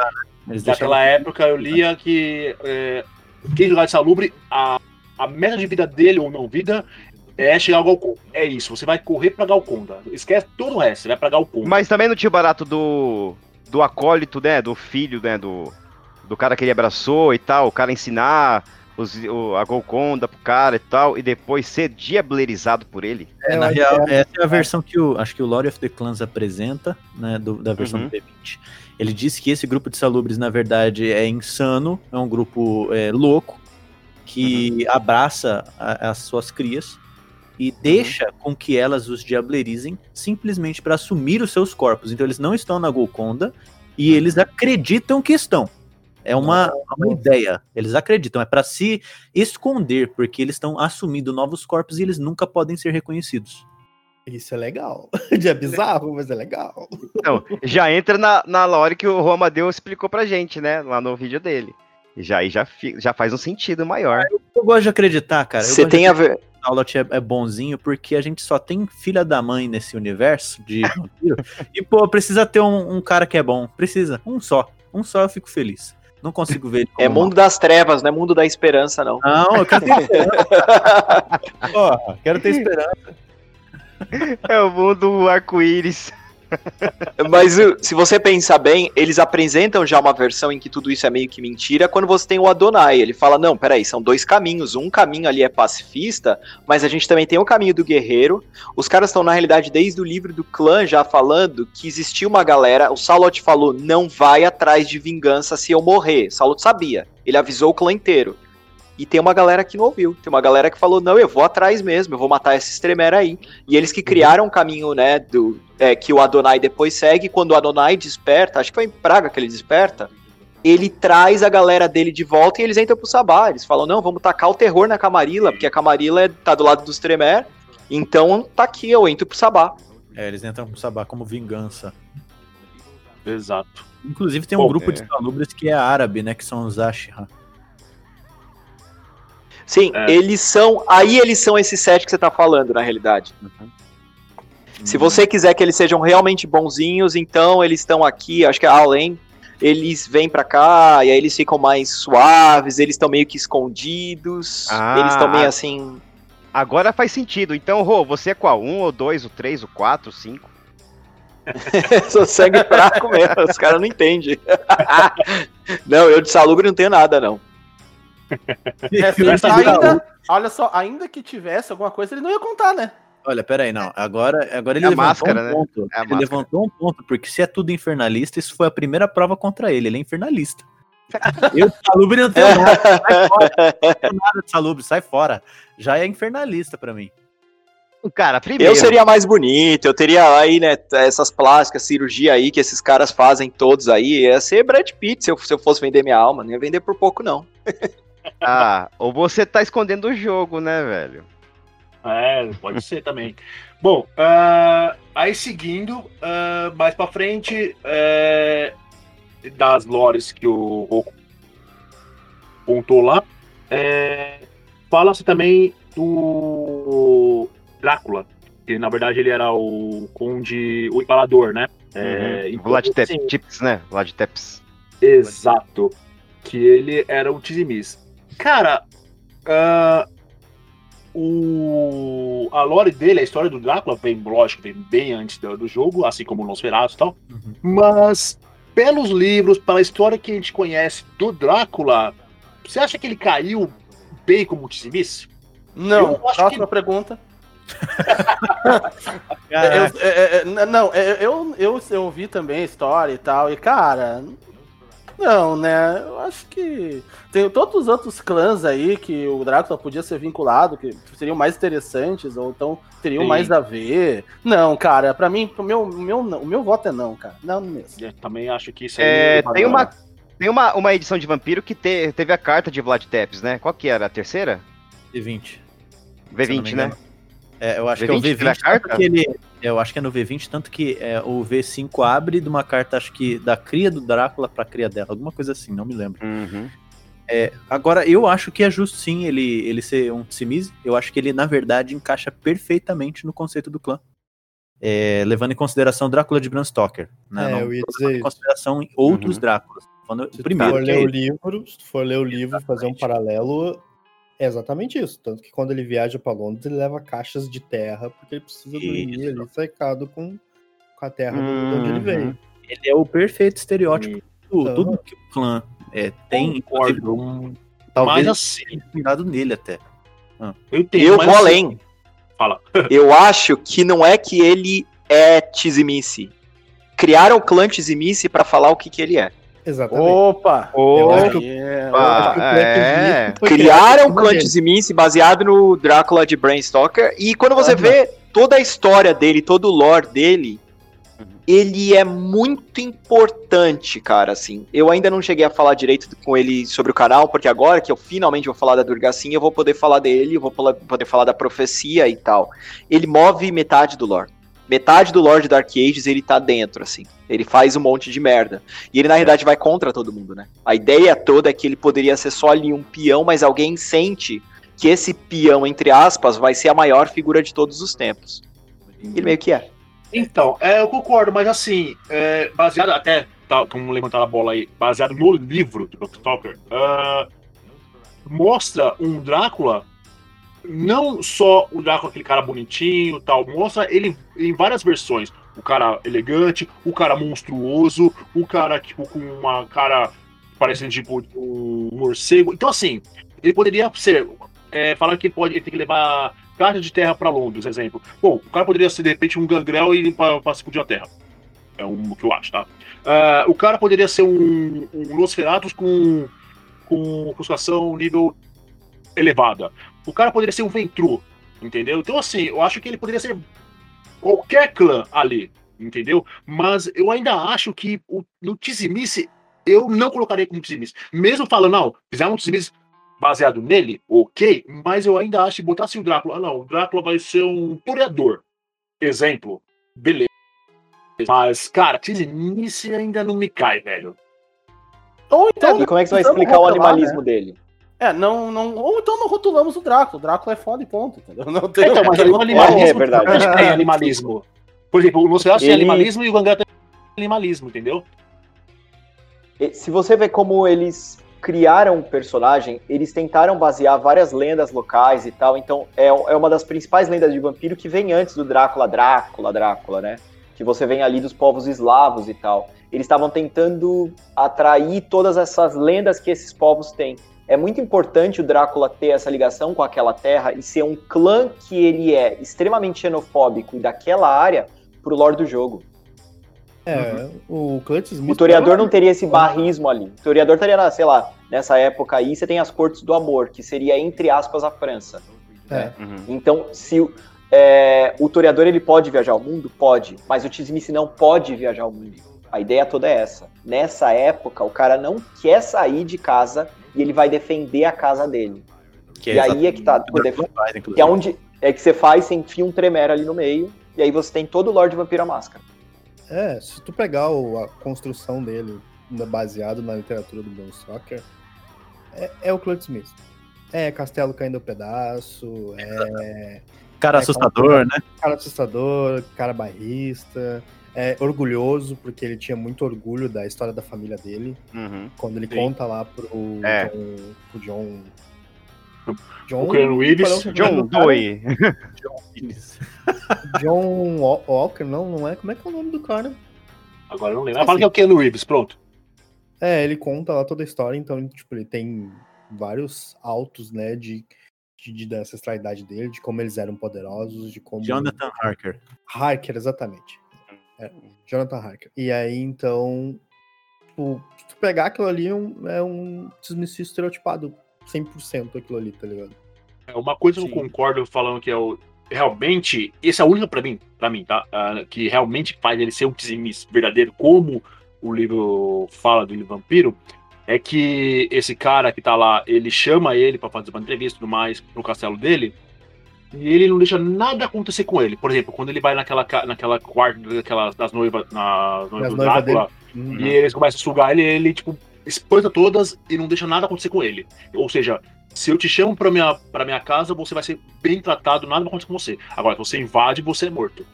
Eles Naquela época eu lia que é, quem jogar de salubre, a, a meta de vida dele ou não vida é chegar ao. É isso, você vai correr pra Galconda. Esquece todo o resto, você vai pra Galconda. mas também não tinha o barato do, do acólito, né? Do filho, né? Do, do cara que ele abraçou e tal. O cara ensinar os, o, a Golconda pro cara e tal. E depois ser diablerizado por ele. É, na real, que essa é a versão que o, acho que o Lord of the Clans apresenta, né, do- da versão Uhum. do D20. Ele diz que esse grupo de salubres, na verdade, é insano, é um grupo é, louco, que abraça a- as suas crias e deixa com que elas os diablerizem simplesmente para assumir os seus corpos. Então eles não estão na Golconda e eles acreditam que estão. É uma, uma ideia. Eles acreditam, é para se esconder, porque eles estão assumindo novos corpos e eles nunca podem ser reconhecidos. Isso é legal. É bizarro, mas é legal. Então, já entra na, na lore que o Juan Amadeu explicou pra gente, né? Lá no vídeo dele. Já, aí já, já faz um sentido maior. Eu gosto de acreditar, cara. Eu Você tem de a ver. Fallout é, é bonzinho porque a gente só tem filha da mãe nesse universo de vampiro. e, pô, precisa ter um, um cara que é bom. Precisa. Um só. Um só eu fico feliz. Não consigo ver ele É mundo das trevas, não é mundo da esperança, não. mal. Não, eu quero ter esperança. Porra, quero ter esperança. É o mundo arco-íris. Mas uh, se você pensar bem, eles apresentam já uma versão em que tudo isso é meio que mentira quando você tem o Adonai. Ele fala: não, peraí, são dois caminhos. Um caminho ali é pacifista, mas a gente também tem o caminho do guerreiro. Os caras estão, na realidade, desde o livro do clã já falando que existia uma galera. O Salot falou: não vai atrás de vingança se eu morrer. Salot sabia. Ele avisou o clã inteiro. E tem uma galera que não ouviu. Tem uma galera que falou: não, eu vou atrás mesmo, eu vou matar esses Tremere aí. E eles que criaram o um caminho, né, do, é, que o Adonai depois segue. Quando o Adonai desperta, acho que foi em Praga que ele desperta, ele traz a galera dele de volta e eles entram pro Sabá. Eles falam: não, vamos tacar o terror na Camarilla, porque a Camarilla é, tá do lado dos Tremere. Então tá aqui, eu entro pro Sabá. É, eles entram pro Sabá como vingança. Exato. Inclusive tem um Bom, grupo é. de salubres que é árabe, né? Que são os Ashra. Sim, É. eles são. Aí eles são esses sete que você tá falando, na realidade. Se você quiser que eles sejam realmente bonzinhos, então eles estão aqui, acho que é além. Eles vêm pra cá e aí eles ficam mais suaves, eles estão meio que escondidos, Ah, eles estão meio assim. Agora faz sentido. Então, Rô, você é qual? Um, ou dois, o três, o quatro, cinco? Sou sangue fraco mesmo, os caras não entendem. não, eu de salubre não tenho nada, não. É, Essa ainda, olha só, ainda que tivesse alguma coisa, ele não ia contar, né? Olha, peraí, não. Agora, agora ele É a levantou máscara, um né? ponto. É a ele máscara. levantou um ponto, porque se é tudo infernalista, isso foi a primeira prova contra ele. Ele é infernalista. Eu, Salubre, não tenho nada. Sai fora. Não nada de Salubre, sai fora. Já é infernalista pra mim. Cara, primeiro. Eu seria mais bonito, eu teria aí, né, essas plásticas, cirurgia aí que esses caras fazem todos aí. Ia ser Brad Pitt se eu, se eu fosse vender minha alma. Não ia vender por pouco, não. Ah, ou você tá escondendo o jogo, né, velho? É, pode ser também. Bom, ah, aí seguindo, ah, mais pra frente, é, das lores que o Roku contou lá, é, fala-se também do Drácula, que na verdade ele era o conde, o empalador, né? É, Uhum. então, Vlad assim, né? Vlad Teps. Exato. Que ele era o Tizimis. Cara, ah, o, a lore dele, a história do Drácula, vem, lógico, vem bem antes do, do jogo, assim como o Nosferatu e tal. Uhum. Mas, pelos livros, pela história que a gente conhece do Drácula, você acha que ele caiu bem como Tizimis? Não, Eu acho próxima que- pergunta. Eu- é, é, é, não, é, eu, eu, eu ouvi também a história e tal, e cara, não, né? Eu acho que tem todos os outros clãs aí que o Drácula podia ser vinculado, que seriam mais interessantes, ou então teriam Sim. mais a ver. Não, cara, pra mim, o meu, o meu, o meu voto é não, cara. Não mesmo. Eu também acho que isso aí É, é tem uma, tem uma, uma edição de Vampiro que te- teve a carta de Vlad Tepes, né? Qual que era? A terceira? V20. Se eu não V20, me né? É, eu acho V20 que é o teve V20, a carta? ele, eu acho que é no V20, tanto que é, o V5 abre de uma carta, acho que da cria do Drácula pra cria dela, alguma coisa assim, não me lembro. Uhum. Agora, eu acho que é justo sim ele, ele ser um Tsimise. Eu acho que ele, na verdade, encaixa perfeitamente no conceito do clã. É, levando em consideração Drácula de Bram Stoker. Né? É, Não eu ia dizer levando em consideração em outros Uhum. Dráculas. Falando Se o tu primeiro. for que é ler o livro, se tu for ler o livro e fazer um Exatamente. paralelo, é exatamente isso. Tanto que quando ele viaja pra Londres, ele leva caixas de terra, porque ele precisa dormir ali cercado com, com a terra do- de onde ele Uhum. veio. Ele é o perfeito estereótipo. Tudo, Então. tudo que o clã é, tem, Concordo. Um- talvez Mas assim, inspirado nele até. eu entendo. Eu vou assim- além. Fala. Eu acho que não é que ele é Tizimice. Criaram o clã Tizimice pra falar o que, que ele é. Exatamente. Opa! Eu acho que- É, Criaram clã ele. Tizimice baseado no Drácula de Bram Stoker. E quando você Aham. vê toda a história dele, todo o lore dele, Uhum. ele é muito importante, cara, assim. Eu ainda não cheguei a falar direito com ele sobre o canal, porque agora que eu finalmente vou falar da Durgacinha, eu vou poder falar dele, eu vou poder falar da profecia e tal. Ele move metade do lore. Metade do lore de Dark Ages ele tá dentro, assim. Ele faz um monte de merda. E ele, na realidade, vai contra todo mundo, né? A ideia toda é que ele poderia ser só ali um peão, mas alguém sente que esse peão, entre aspas, vai ser a maior figura de todos os tempos. Ele meio que é. Então, é, eu concordo, mas assim, é, baseado até, tá, como levantar a bola aí, baseado no livro do Dr. Talker, ah, mostra um Drácula, não só o Drácula, aquele cara bonitinho tal, mostra ele em várias versões. O cara elegante, o cara monstruoso, o cara tipo, com uma cara parecendo tipo um morcego. Então, assim, ele poderia ser. É, falar que ele pode ele tem que levar caixa de terra para Londres, exemplo. Bom, o cara poderia ser de repente um gangrel e para explodir a terra. É o que eu acho, tá? Ah, o cara poderia ser um, um com, com frustração nível elevada. O cara poderia ser um Ventru, entendeu? Então, assim, eu acho que ele poderia ser qualquer clã ali, entendeu? Mas eu ainda acho que o, no Tizimice, eu não colocaria como Tizimice. Mesmo falando, não, fizeram um Tizimice baseado nele, ok, mas eu ainda acho que botasse o Drácula, ah, não, o Drácula vai ser um toreador. Exemplo, beleza. Mas, cara, Tizimice ainda não me cai, velho. Ou então. E como é que você vai Vamos explicar o animalismo dele? É, não, não. Ou então não rotulamos o Drácula. O Drácula é foda e ponto, entendeu? Não tem Então, mas o tem- animalismo É, é verdade. gente tem animalismo. Por exemplo, o Nosferatu tem Ele- animalismo e o Gangata tem animalismo, entendeu? Se você vê como eles criaram o personagem, eles tentaram basear várias lendas locais e tal. Então, é, é uma das principais lendas de vampiro que vem antes do Drácula, Drácula, Drácula, né? Que você vem ali dos povos eslavos e tal. Eles estavam tentando atrair todas essas lendas que esses povos têm. É muito importante o Drácula ter essa ligação com aquela terra e ser um clã que ele é extremamente xenofóbico e daquela área pro lore do jogo. É, o Clutch Smith. O Toreador não teria esse barrismo ali. O Toreador estaria, na- sei lá, nessa época aí, você tem as Cortes do Amor, que seria, entre aspas, a França. É. Uhum. Então, se o- é, o Toreador ele pode viajar ao mundo? Pode. Mas o Tizimice não pode viajar ao mundo. A ideia toda é essa. Nessa época, o cara não quer sair de casa e ele vai defender a casa dele. Que E aí é que tá, exatamente o que é onde é que você faz, você enfia um Tremere ali no meio, e aí você tem todo o Lorde Vampiro à Máscara. É, se tu pegar o- a construção dele, né, baseado na literatura do Bram Stoker, é, é o Clutch Smith. É castelo caindo ao pedaço, é Cara É, assustador, né? cara assustador, cara barrista, é orgulhoso, porque ele tinha muito orgulho da história da família dele. Uhum. Quando ele Sim. conta lá pro É. John. Pro John. John. O é o John? Doe. John Wa- Walker, não, não é? Como é que é o nome do cara? Agora eu não lembro. Mas fala que é o Keanu Reeves, pronto. É, ele conta lá toda a história, então, tipo, ele tem vários autos, né, de, de, de- da ancestralidade dele, de como eles eram poderosos, de como... Jonathan Harker. Harker, exatamente. É, Jonathan Harker. E aí, então, tipo, se tu pegar aquilo ali, é um, é um desmissio estereotipado 100% aquilo ali, tá ligado? É uma coisa que eu Sim. concordo falando que é o. Realmente, esse é a única pra mim, para mim, tá? Ah, que realmente faz ele ser um Tzimis verdadeiro, como o livro fala do livro vampiro, é que esse cara que tá lá, ele chama ele pra fazer uma entrevista e tudo mais pro castelo dele, e ele não deixa nada acontecer com ele. Por exemplo, quando ele vai naquela, naquela quarto daquela, das noivas, nas noivas Das do Drácula, Hum, e eles começam a sugar ele, ele, tipo, espanta todas e não deixa nada acontecer com ele. Ou seja, se eu te chamo pra minha, pra minha casa, você vai ser bem tratado, nada vai acontecer com você. Agora, se você invade, você é morto.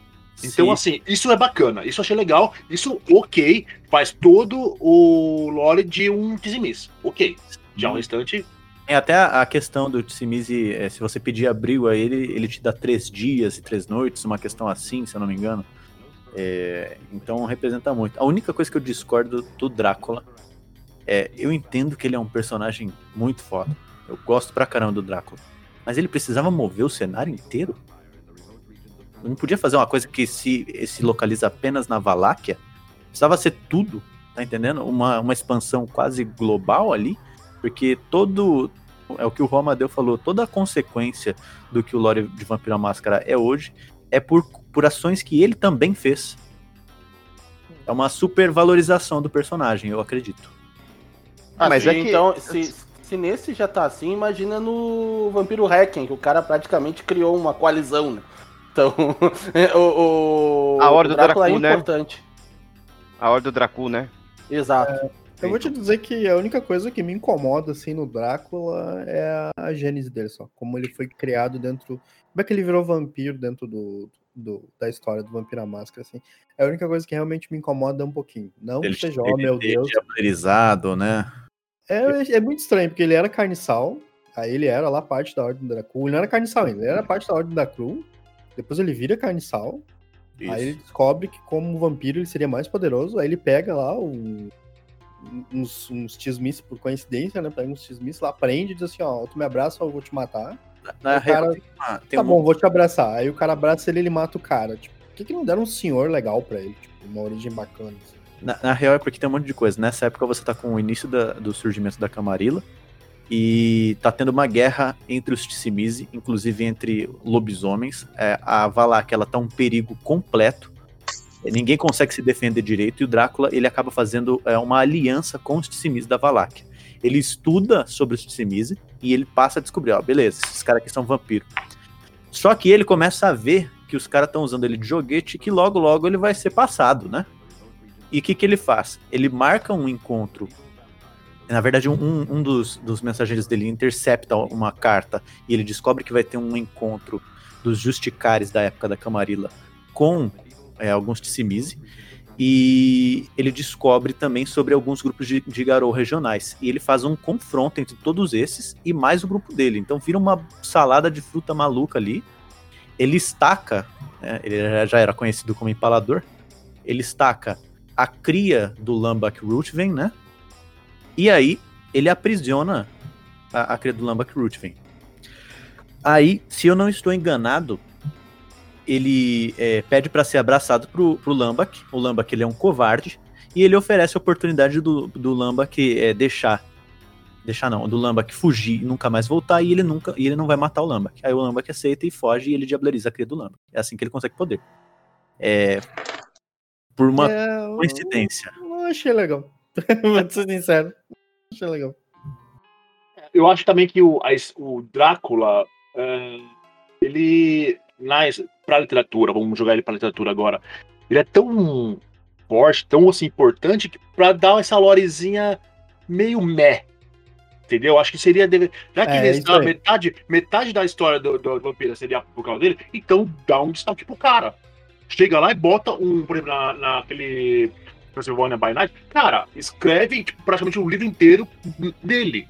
Então, Sim. assim, isso é bacana, isso eu achei legal, isso, ok, faz todo o lore de um Tizimis, ok. Já o Hum. restante, É até a a questão do Tsimizi, é, se você pedir abrigo a ele, ele te dá três dias e três noites, uma questão assim, se eu não me engano. É, então representa muito. A única coisa que eu discordo do Drácula é, eu entendo que ele é um personagem muito foda. Eu gosto pra caramba do Drácula. Mas ele precisava mover o cenário inteiro? Eu não podia fazer uma coisa que se, se localiza apenas na Valáquia? Precisava ser tudo, tá entendendo? Uma, uma expansão quase global ali, porque todo. É o que o Romadeu falou, toda a consequência do que o Lore de Vampiro à Máscara é hoje é por, por ações que ele também fez. É uma supervalorização do personagem, eu acredito. Ah, Mas se- é que- Então, se, se nesse já tá assim, imagina no Vampiro Hacking, que o cara praticamente criou uma coalizão, né? Então, o, o, A Hora do Drácula Dracu, é né? importante. A Hora do Dracu, né? Exato. Eu vou te dizer que a única coisa que me incomoda, assim, no Drácula é a gênese dele só. Como ele foi criado dentro... Como é que ele virou vampiro dentro do, do- da história do Vampiro à Máscara, assim. É a única coisa que realmente me incomoda um pouquinho. Não que seja, ó, meu Deus, diablerizado, né? É, é muito estranho, porque ele era carniçal, aí ele era lá parte da Ordem da Cru. Ele não era carniçal ainda, ele era parte da Ordem da Cru. Depois ele vira carniçal, Isso. aí ele descobre que como vampiro ele seria mais poderoso, aí ele pega lá um- uns, uns tismis por coincidência, né? Pega uns tismis lá, prende e diz assim, ó, tu me abraça ou eu vou te matar. Na real, cara- tem uma- tem tá uma- bom, vou te abraçar. Aí o cara abraça ele ele mata o cara. Tipo, por que, que não deram um senhor legal pra ele? Tipo, uma origem bacana. assim. Na, na real é porque tem um monte de coisa. Nessa época você tá com o início da- do surgimento da Camarilla. E tá tendo uma guerra entre os Tissimizi, inclusive entre lobisomens. É, a Valak, ela tá um perigo completo. Ninguém consegue se defender direito e o Drácula, ele acaba fazendo é, uma aliança com os Tissimizi da Valak. Ele estuda sobre os Tissimizi e ele passa a descobrir, ó, beleza, esses caras aqui são vampiros. Só que ele começa a ver que os caras estão usando ele de joguete e que logo logo ele vai ser passado, né? E o que, que ele faz? Ele marca um encontro na verdade, um, um dos, dos mensageiros dele intercepta uma carta e ele descobre que vai ter um encontro dos justicares da época da Camarilla com é, alguns Tissimizi. E ele descobre também sobre alguns grupos de, de Garou regionais. E ele faz um confronto entre todos esses e mais o grupo dele. Então vira uma salada de fruta maluca ali. Ele estaca, né, ele já era conhecido como empalador, ele estaca a cria do Lambak Rootven, né? E aí ele aprisiona a, a cria do Lambak Rootven. Aí, se eu não estou enganado, ele é, pede para ser abraçado pro, pro Lambak. O Lambak ele é um covarde e ele oferece a oportunidade do, do Lambak é, deixar deixar não, do Lambak fugir e nunca mais voltar e ele nunca e ele não vai matar o Lambak. Aí o Lambak aceita e foge e ele diableriza a cria do Lambak. É assim que ele consegue poder. É por uma é, coincidência. Eu achei legal. Vou ser sincero. Achei legal. Eu acho também que o, o Drácula, uh, ele, para literatura, vamos jogar ele para literatura agora, ele é tão forte, tão assim, importante, que para dar essa lorezinha meio meh. Entendeu? Acho que seria. Já que é, metade, metade da história do, do, do vampiro seria por causa dele, então dá um destaque pro cara. Chega lá e bota um, por exemplo, na, naquele Transylvania by Night, cara, escreve tipo, praticamente o livro inteiro dele.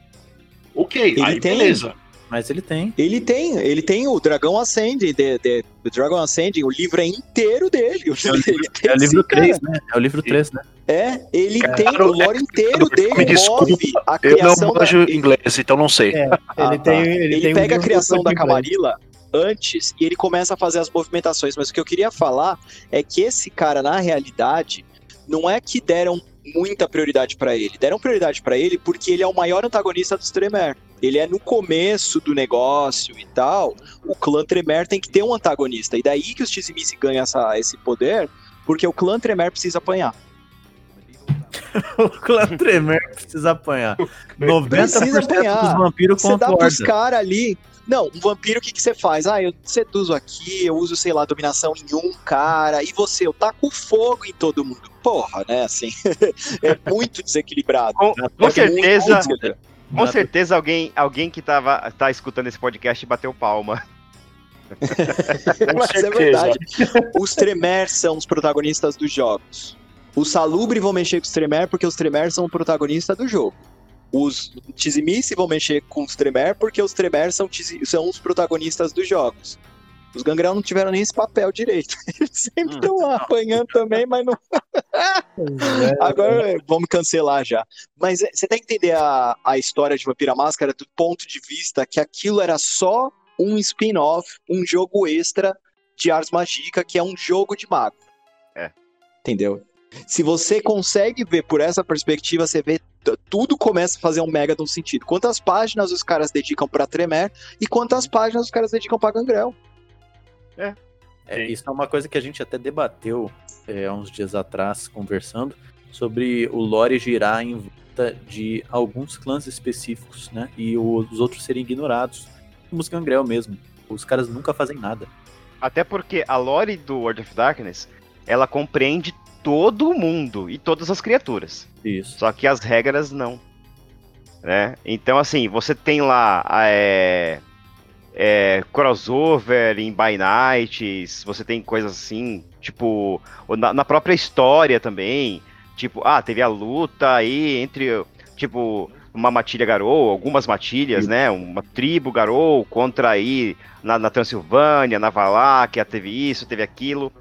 Ok, ele aí tem, beleza. Mas ele tem. Ele tem, ele tem o Dragão de, de, o Dragon Ascending, o livro é inteiro dele. É o livro, é o livro 3, né? É o livro 3, né? É, ele cara, tem o lore inteiro dele. Me desculpa, a criação eu não manjo da... inglês, então não sei. É, ele, ah, tem, tá. ele, ele tem pega um a criação da Camarilla antes e ele começa a fazer as movimentações. Mas o que eu queria falar é que esse cara, na realidade, não é que deram muita prioridade para ele. Deram prioridade para ele porque ele é o maior antagonista dos Tremere. Ele é no começo do negócio e tal. O clã Tremere tem que ter um antagonista. E daí que os Tizimice ganham essa, esse poder, porque o clã Tremere precisa apanhar. o clã Tremere precisa apanhar. 90% precisa apanhar. dos vampiros Você dá pros caras ali não, um vampiro, o que, que você faz? Ah, eu seduzo aqui, eu uso, sei lá, dominação em um cara, e você, eu taco fogo em todo mundo. Porra, né, assim, é muito desequilibrado. Com, com é certeza, com certeza alguém, alguém que tava, tá escutando esse podcast bateu palma. Mas é verdade. Os Tremere são os protagonistas dos jogos. Os Salubre vão mexer com os Tremere porque os Tremere são o protagonista do jogo. Os Tizimice vão mexer com os Tremere porque os Tremere são, são os protagonistas dos jogos. Os Gangrel não tiveram nem esse papel direito. Eles sempre estão hum. apanhando também, mas não. É. Agora vamos cancelar já. Mas é, você tem que entender a, a história de Vampira Máscara do ponto de vista que aquilo era só um spin-off, um jogo extra de Ars Magica, que é um jogo de mago. É. Entendeu? Se você consegue ver por essa perspectiva, você vê tudo começa a fazer um mega de um sentido. Quantas páginas os caras dedicam para Tremer e quantas páginas os caras dedicam para Gangrel. É. é. Isso é uma coisa que a gente até debateu é, há uns dias atrás, conversando, sobre o lore girar em volta de alguns clãs específicos, né? E os outros serem ignorados. Como os Gangrel mesmo. Os caras nunca fazem nada. Até porque a lore do World of Darkness, ela compreende todo mundo e todas as criaturas. Isso. Só que as regras não. Né? Então, assim, você tem lá é, é, crossover em By Nights, você tem coisas assim, tipo, na, na, própria história também. Tipo, ah, teve a luta aí entre, tipo, uma matilha Garou, algumas matilhas, Sim. né? Uma tribo Garou contra aí na, na Transilvânia, na Valáquia, teve isso, teve aquilo.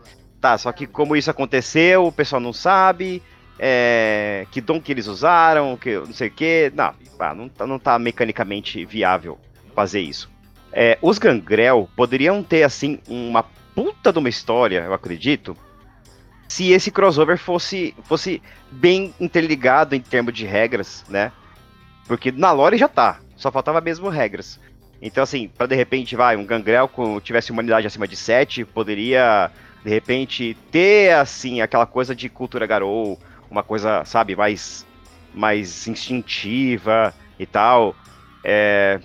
Tá, só que como isso aconteceu, o pessoal não sabe, é, que dom que eles usaram, que não sei o que. Não, não, tá, não tá mecanicamente viável fazer isso. É, os Gangrel poderiam ter, assim, uma puta de uma história, eu acredito, se esse crossover fosse, fosse bem interligado em termos de regras, né? Porque na lore já tá. Só faltava mesmo regras. Então, assim, para de repente, vai, um gangrel com tivesse humanidade acima de 7, poderia, de repente, ter, assim, aquela coisa de cultura garou, uma coisa, sabe, mais, mais instintiva e tal. É,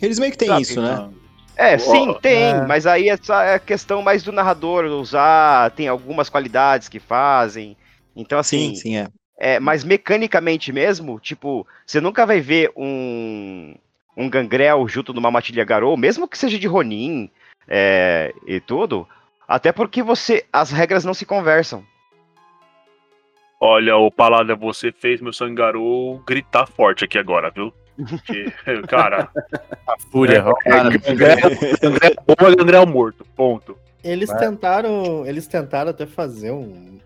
Eles meio que têm Sabe, isso, né? é, sim, tem, é. mas aí é só é questão mais do narrador usar, tem algumas qualidades que fazem. Então, assim, Sim, sim, é. é, mas mecanicamente mesmo, tipo, você nunca vai ver um, um gangrel junto numa matilha garou, mesmo que seja de Ronin é, e tudo, até porque você as regras não se conversam. Olha, o Palada, você fez meu sangarou gritar forte aqui agora, viu? Porque, cara, A fúria. ó, cara, Gangrel bom é morto, ponto. Eles tentaram. Eles tentaram até fazer um-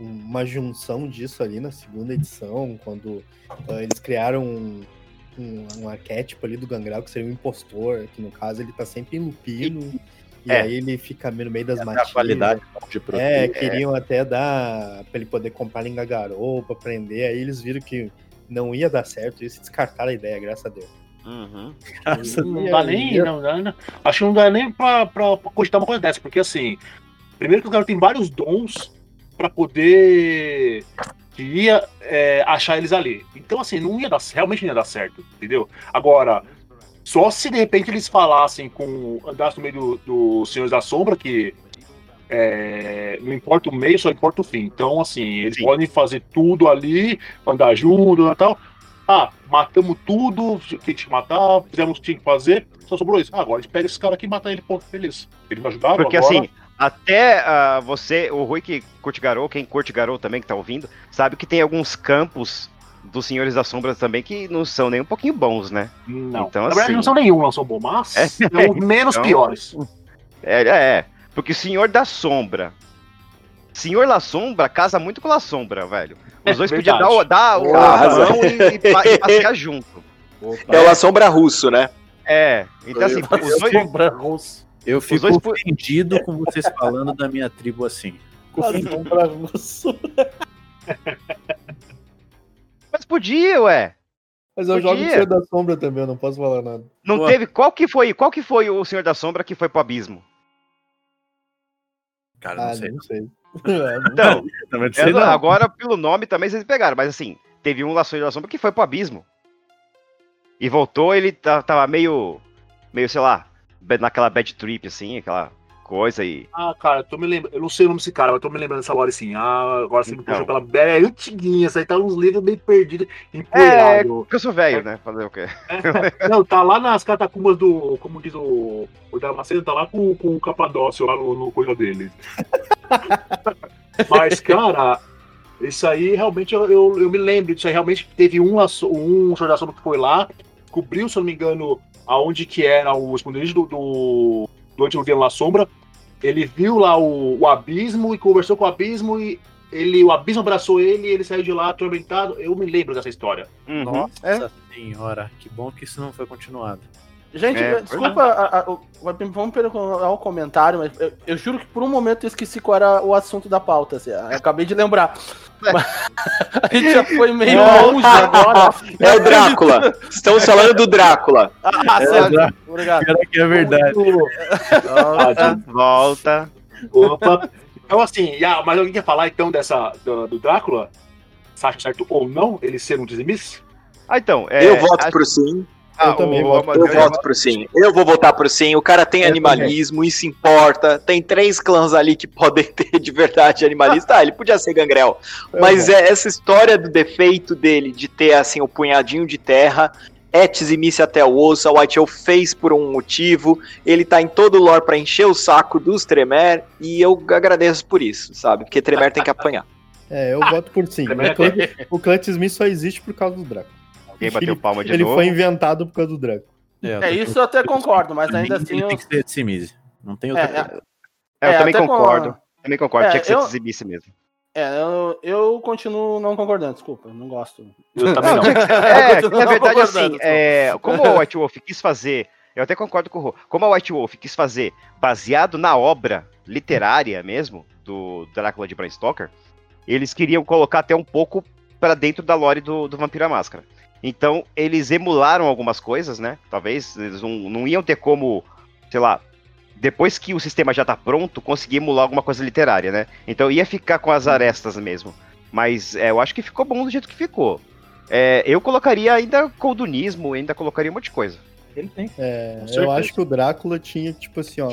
uma junção disso ali na segunda edição, quando ah, eles criaram um, um, um arquétipo ali do Gangrel, que seria um impostor, que no caso ele tá sempre em lupino. E É. aí ele fica no meio das a matilhas. qualidade de produto. É, queriam até dar pra ele poder comprar lingagarou pra prender. Aí eles viram que não ia dar certo isso e descartaram a ideia, graças a Deus. Uhum. Não E dá nem, não dá, não. Acho que não dá nem pra, pra, pra cogitar uma coisa dessa, porque assim, primeiro que o cara tem vários dons pra poder queria é, achar eles ali. Então, assim, não ia dar, realmente não ia dar certo, entendeu? Agora, só se de repente eles falassem com. andassem no meio do, do Senhores da Sombra, que é, não importa o meio, só importa o fim. Então, assim, eles Sim. podem fazer tudo ali, andar junto e tal. Ah, matamos tudo que tinha que matar, fizemos o que tinha que fazer, só sobrou isso. Ah, agora a gente pega esse cara aqui e mata ele, ponto, feliz. Ele me ajudaram Porque agora. assim, até ah, você, o Rui que curte Garou, quem curte Garou também que tá ouvindo, sabe que tem alguns campos dos Senhores das Sombras também que não são nem um pouquinho bons, né? Não. Então, Na verdade, assim- não são nenhum, não são bons, mas É. são os menos Então- piores. É, é, é. Porque o Senhor da Sombra. Senhor La Sombra casa muito com La Sombra, velho. Os É, dois podiam verdade. dar, o- dar o mão e, e e passear junto. É o La Sombra russo, né? É, então assim, os dois, Sombra russo. Eu fico dois ofendido com vocês falando da minha tribo assim. Sombra russo. podia, ué. Mas eu Podia. jogo no Senhor da Sombra também, eu não posso falar nada. Não teve. Qual que foi? Qual que foi o Senhor da Sombra que foi pro abismo? Cara, não Ah, sei. não sei. É, Então, Também não sei não- não. agora pelo nome também vocês pegaram, mas assim, teve um lá Senhor da Sombra que foi pro abismo. E voltou, ele tava meio. meio, sei lá, naquela bad trip, assim, aquela coisa e. Ah, cara, eu tô me lembrando. Eu não sei o nome desse cara, mas tô me lembrando dessa hora assim. Ah, agora você me Então. puxou pela. É antiguinha, isso aí tá uns livros meio perdidos, É, empoeirados. porque eu sou velho, né? Fazer o quê? Não, tá lá nas catacumbas do. Como diz o. O Damasceno, tá lá com, com o Capadócio lá no, no coisa dele. Mas, cara, isso aí realmente eu, eu, eu me lembro disso aí. Realmente teve um, um Sombra que foi lá, cobriu, se eu não me engano, aonde que era o esconderijo do, do, do antigo Guilherme La Sombra. Ele viu lá o, o abismo e conversou com o abismo e ele, o abismo abraçou ele e ele saiu de lá atormentado. Eu me lembro dessa história. Uhum. Nossa É. senhora, que bom que isso não foi continuado. Gente, É, desculpa, a- a- o- vamos perguntar o comentário, mas eu, eu juro que por um momento eu esqueci qual era o assunto da pauta. Assim, eu acabei de lembrar. Mas a gente já foi meio longe agora. É o Drácula. Estamos falando do Drácula. Ah, certo. Obrigado. Pior que é verdade. Volta, volta. Opa. Então, assim, ah, mas alguém quer falar então dessa do, do Drácula? Você acha certo ou não ele ser um dizimice? Ah, então. é, eu voto a- pro sim. Ah, Eu também o- voto o- Eu voto pro sim. Eu vou votar pro sim. O cara tem Eu animalismo, isso importa. Tem três clãs ali que podem ter de verdade animalista. Ah, ele podia ser gangrel. Mas é essa história do defeito dele de ter assim o punhadinho de terra é tizimice até o osso. A White Owl fez por um motivo. Ele tá em todo o lore pra encher o saco dos Tremer e eu agradeço por isso, sabe? Porque Tremer tem que apanhar. É, eu voto por sim. O Clan Smith só existe por causa do Draco. Alguém bateu Ele- palma de Ele novo. foi inventado por causa do Draco. É, isso eu até concordo, mas ainda assim. Ele Eu... tem que ser de Simise. Não tem outra É, coisa. É, eu É, também até com- concordo. Também concordo. É, Tinha que ser eu- exibisse mesmo. É, eu, eu continuo não concordando, desculpa, não gosto. Eu também não. É, continuo na verdade, assim, é, como a White Wolf quis fazer, eu até concordo com o Rô, como a White Wolf quis fazer baseado na obra literária mesmo, do Drácula de Bram Stoker, eles queriam colocar até um pouco para dentro da lore do, do Vampiro à Máscara. Então, eles emularam algumas coisas, né? Talvez eles não, não iam ter como, sei lá, depois que o sistema já tá pronto, conseguir emular alguma coisa literária, né? Então ia ficar com as arestas mesmo. Mas é, eu acho que ficou bom do jeito que ficou. É, eu colocaria ainda coldunismo, ainda colocaria um monte de coisa. Ele tem. É, eu acho que o Drácula tinha, tipo assim, ó.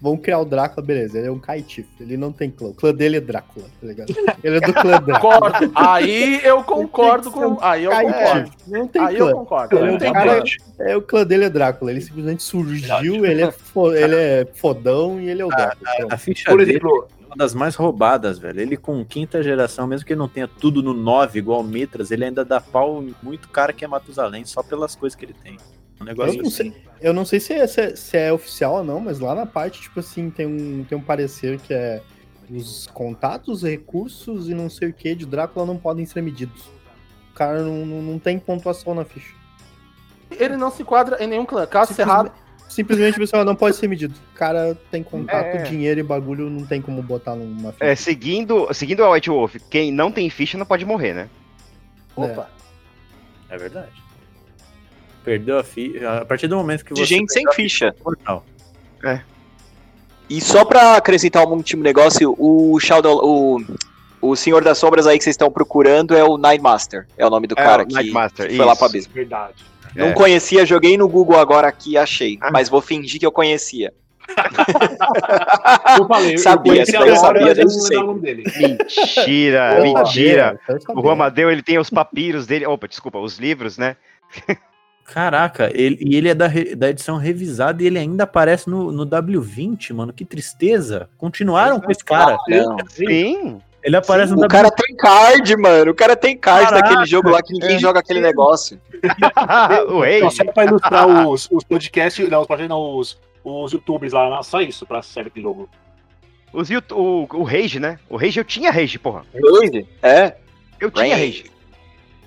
Vamos criar o Drácula, beleza. Ele é um Kaitif. Ele não tem clã. O clã dele é Drácula, tá ligado? Ele é do clã Drácula. Concordo. Aí eu concordo com. Aí eu concordo. Não tem Aí eu concordo. Ele é um cara-. É, o clã dele é Drácula. Ele simplesmente surgiu, ele é, fo- ele é fodão e ele é o Drácula. Pronto. A ficha Por dele exemplo, é uma das mais roubadas, velho. Ele com quinta geração, mesmo que ele não tenha tudo no 9 igual o Mitras, ele ainda dá pau em muito cara que é Matusalém, só pelas coisas que ele tem. Um negócio Eu não assim. Eu não sei se é, se é- se é oficial ou não, mas lá na parte, tipo assim, tem um, tem um parecer que é os contatos, recursos e não sei o que de Drácula não podem ser medidos. O cara não, não, não tem pontuação na ficha. Ele não se enquadra em nenhum clã. Caso cerrado. Simplesmente, pessoal, não pode ser medido. O cara tem contato, É. dinheiro e bagulho, não tem como botar numa ficha. É, seguindo, seguindo a White Wolf, quem não tem ficha não pode morrer, né? Opa. É verdade. Perdeu a ficha. A partir do momento que De você. gente sem ficha. Portal. E só pra acrescentar um último negócio, o Shadow, o, o Senhor das Sombras aí que vocês estão procurando é o Nightmaster. É o nome do É, cara que, Nightmaster, que foi lá isso. pra abismo. verdade. Não É. conhecia, joguei no Google agora aqui e achei. Ah. Mas vou fingir que eu conhecia. Eu falei, eu Sabia, eu agora, sabia eu desde dele. Mentira, Eu mentira. eu O Amadeu, ele tem os papiros dele. Opa, desculpa, os livros, né? Caraca, ele, e ele é da, re- da edição revisada e ele ainda aparece no, no W20, mano. Que tristeza. Continuaram com esse cara. Não. Sim. Ele aparece no O cara tem card, mano. O cara tem card Caraca, daquele jogo lá que ninguém é. joga aquele negócio. o rei. Só pra ilustrar os, os podcasts, não, os podcasts não, os, os youtubers lá, não, só isso pra série de jogo. Os, o, o Rage, né? O Rage, eu tinha Rage, porra. Rage? É. Eu tinha Rage. Rage.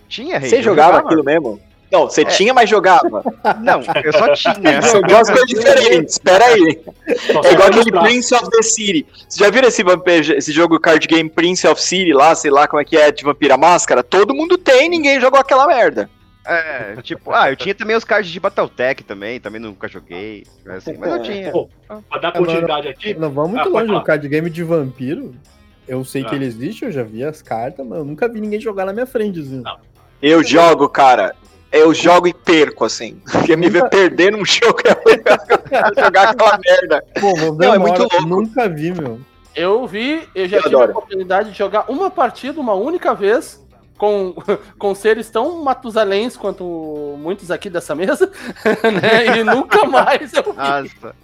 Tinha Rage. Você eu jogava aquilo mesmo? Não, você tinha, mas jogava. Não, eu só tinha. São duas coisas diferentes. Espera aí. Só É igual aquele. Prince of the City. Vocês já viram esse, vampiro, esse jogo card game Prince of City lá, sei lá como é que é, de Vampira Máscara? Todo mundo tem, ninguém jogou aquela merda. É, tipo, ah, eu tinha também os cards de Battletech também, também nunca joguei. Assim, mas eu tinha. Pô, pra dar continuidade aqui, Não vamos muito Ah, longe. O card game de vampiro, eu sei que Ah. ele existe, eu já vi as cartas, mas eu nunca vi ninguém jogar na minha frente. Assim. Não. Eu jogo, cara. Eu jogo e perco, assim. Porque me ver perder num jogo é jogar aquela merda. Pô, Não, é muito louco. Nunca vi, meu. Eu vi, eu já Eu tive adoro. a oportunidade de jogar uma partida uma única vez com, com seres tão matusaléns quanto muitos aqui dessa mesa, né? E nunca mais eu vi. Nossa.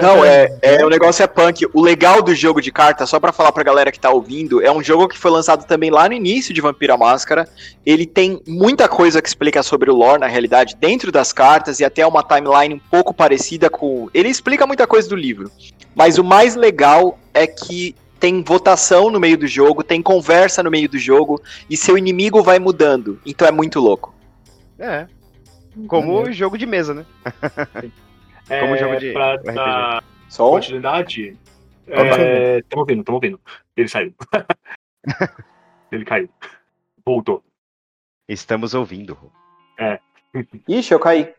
Não, é, é o negócio é punk. O legal do jogo de carta, só pra falar pra galera que tá ouvindo, é um jogo que foi lançado também lá no início de Vampira Máscara. Ele tem muita coisa que explica sobre o lore, na realidade, dentro das cartas e até uma timeline um pouco parecida com. Ele explica muita coisa do livro. Mas o mais legal é que tem votação no meio do jogo, tem conversa no meio do jogo e seu inimigo vai mudando. Então é muito louco. É. Como o jogo de mesa, né? Como é, jogo de pra RPG. dar Só um- continuidade, é, tamo ouvindo, tamo ouvindo. Ele saiu. Ele caiu. Voltou. Estamos ouvindo. Ixi, eu caí.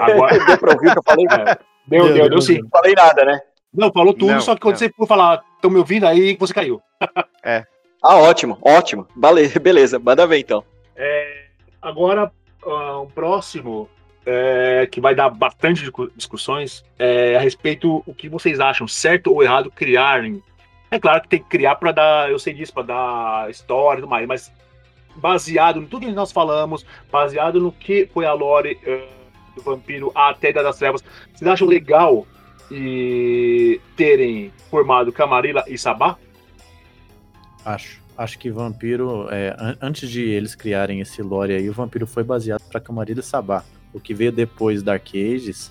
Agora, Deu pra ouvir o que eu falei? é, deu, deu, deu sim. Não falei nada, né? Não, falou tudo, Não, só que quando não. você for falar, estão me ouvindo, aí você caiu. Ah, ótimo, ótimo. Bale- Beleza, manda ver então. É, agora, ah, o próximo, é, que vai dar bastante discu- discussões, é a respeito o que vocês acham, certo ou errado criarem. É claro que tem que criar para dar, eu sei disso, para dar história e tudo mais, mas baseado em tudo que nós falamos, baseado no que foi a lore eh, do vampiro até das Trevas, vocês acham legal e terem formado Camarilla e Sabá? Acho. Acho que Vampiro, é, an- antes de eles criarem esse lore aí, o Vampiro foi baseado pra Camarilla e Sabá. O que veio depois Dark Ages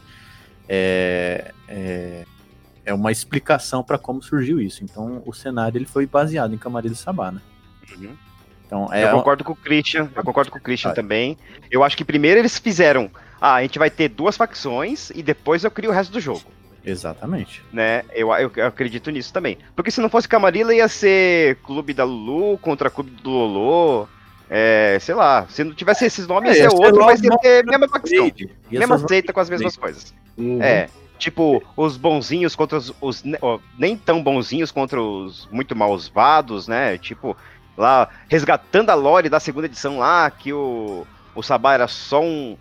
é, é, é uma explicação pra como surgiu isso. Então, o cenário ele foi baseado em Camarilla e Sabá, né? Uhum. Então, é, eu concordo com o Christian, eu concordo com o Christian Ah. também. Eu acho que primeiro eles fizeram, ah, a gente vai ter duas facções e depois eu crio o resto do jogo, exatamente. né? Eu, eu, eu acredito nisso também. Porque se não fosse Camarilla ia ser Clube da Lulu contra Clube do Lolo. É, sei lá, se não tivesse esses nomes, É, ia ser outro, mas ia ter a mesma facção. Mesma seita com as mesmas coisas. É, tipo, os bonzinhos contra os, os nem tão bonzinhos contra os muito malvados, né? Tipo, lá, resgatando a lore da segunda edição lá, que o, o Sabá era só um.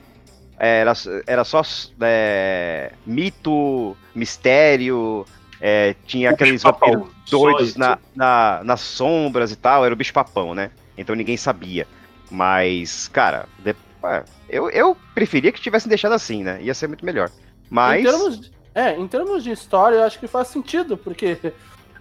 Era, era só é, mito, mistério, é, tinha O aqueles vampiros doidos na, na, nas sombras e tal, era o bicho-papão, né? Então ninguém sabia. Mas, cara, de- é, eu, eu preferia que tivessem deixado assim, né? Ia ser muito melhor. Mas. Em termos, de- é, em termos de história, eu acho que faz sentido, porque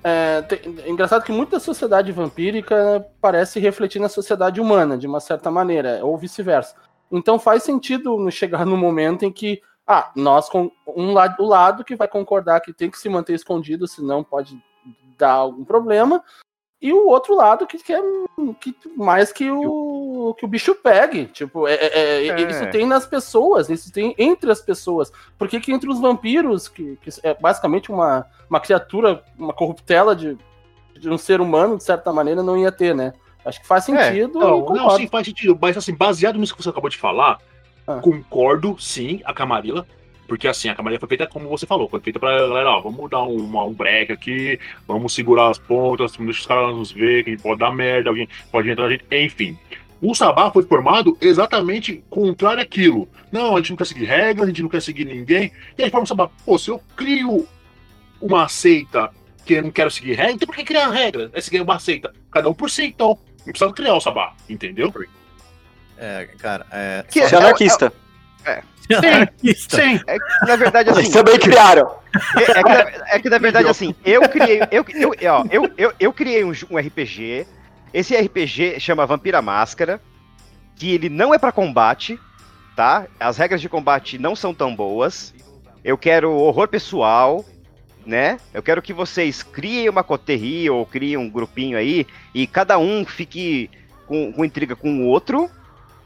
é, tem- é engraçado que muita sociedade vampírica parece refletir na sociedade humana, de uma certa maneira, ou vice-versa. Então faz sentido no- chegar no momento em que, ah, nós com um lado, o lado que vai concordar que tem que se manter escondido, senão pode dar algum problema, e o outro lado que quer que, mais que o, que o bicho pegue. Tipo, é, é- é- É. isso tem nas pessoas, isso tem entre as pessoas. Por que, que entre os vampiros, que, que é basicamente uma, uma criatura, uma corruptela de, de um ser humano, de certa maneira, não ia ter, né? Acho que faz sentido. e Não, não, sim, faz sentido. Mas assim, baseado nisso que você acabou de falar, Ah. concordo, sim, a Camarilla. Porque assim, a Camarilla foi feita como você falou, foi feita pra galera, ó, vamos dar um, um break aqui, vamos segurar as pontas, deixa os caras nos ver, que pode dar merda, alguém pode entrar a gente, enfim. O Sabá foi formado exatamente contrário àquilo. Não, a gente não quer seguir regras, a gente não quer seguir ninguém. E aí forma o Sabá, pô, se eu crio uma seita que eu não quero seguir regra, então por que criar regra? É seguir uma seita. Cada um por si, então. Não precisa criar o Sabá, entendeu? É, cara, é. Que Você é anarquista. Anarquista. Sim. É que, na verdade, assim. Eles também criaram. É, é que, na, é que, na verdade, assim, eu criei. Eu, eu, ó, eu, eu, eu criei um, um RPG. Esse RPG chama Vampira Máscara. Que ele não é pra combate, tá? As regras de combate não são tão boas. Eu quero horror pessoal, né? Eu quero que vocês criem uma coterria ou criem um grupinho aí e cada um fique com, com intriga com o outro,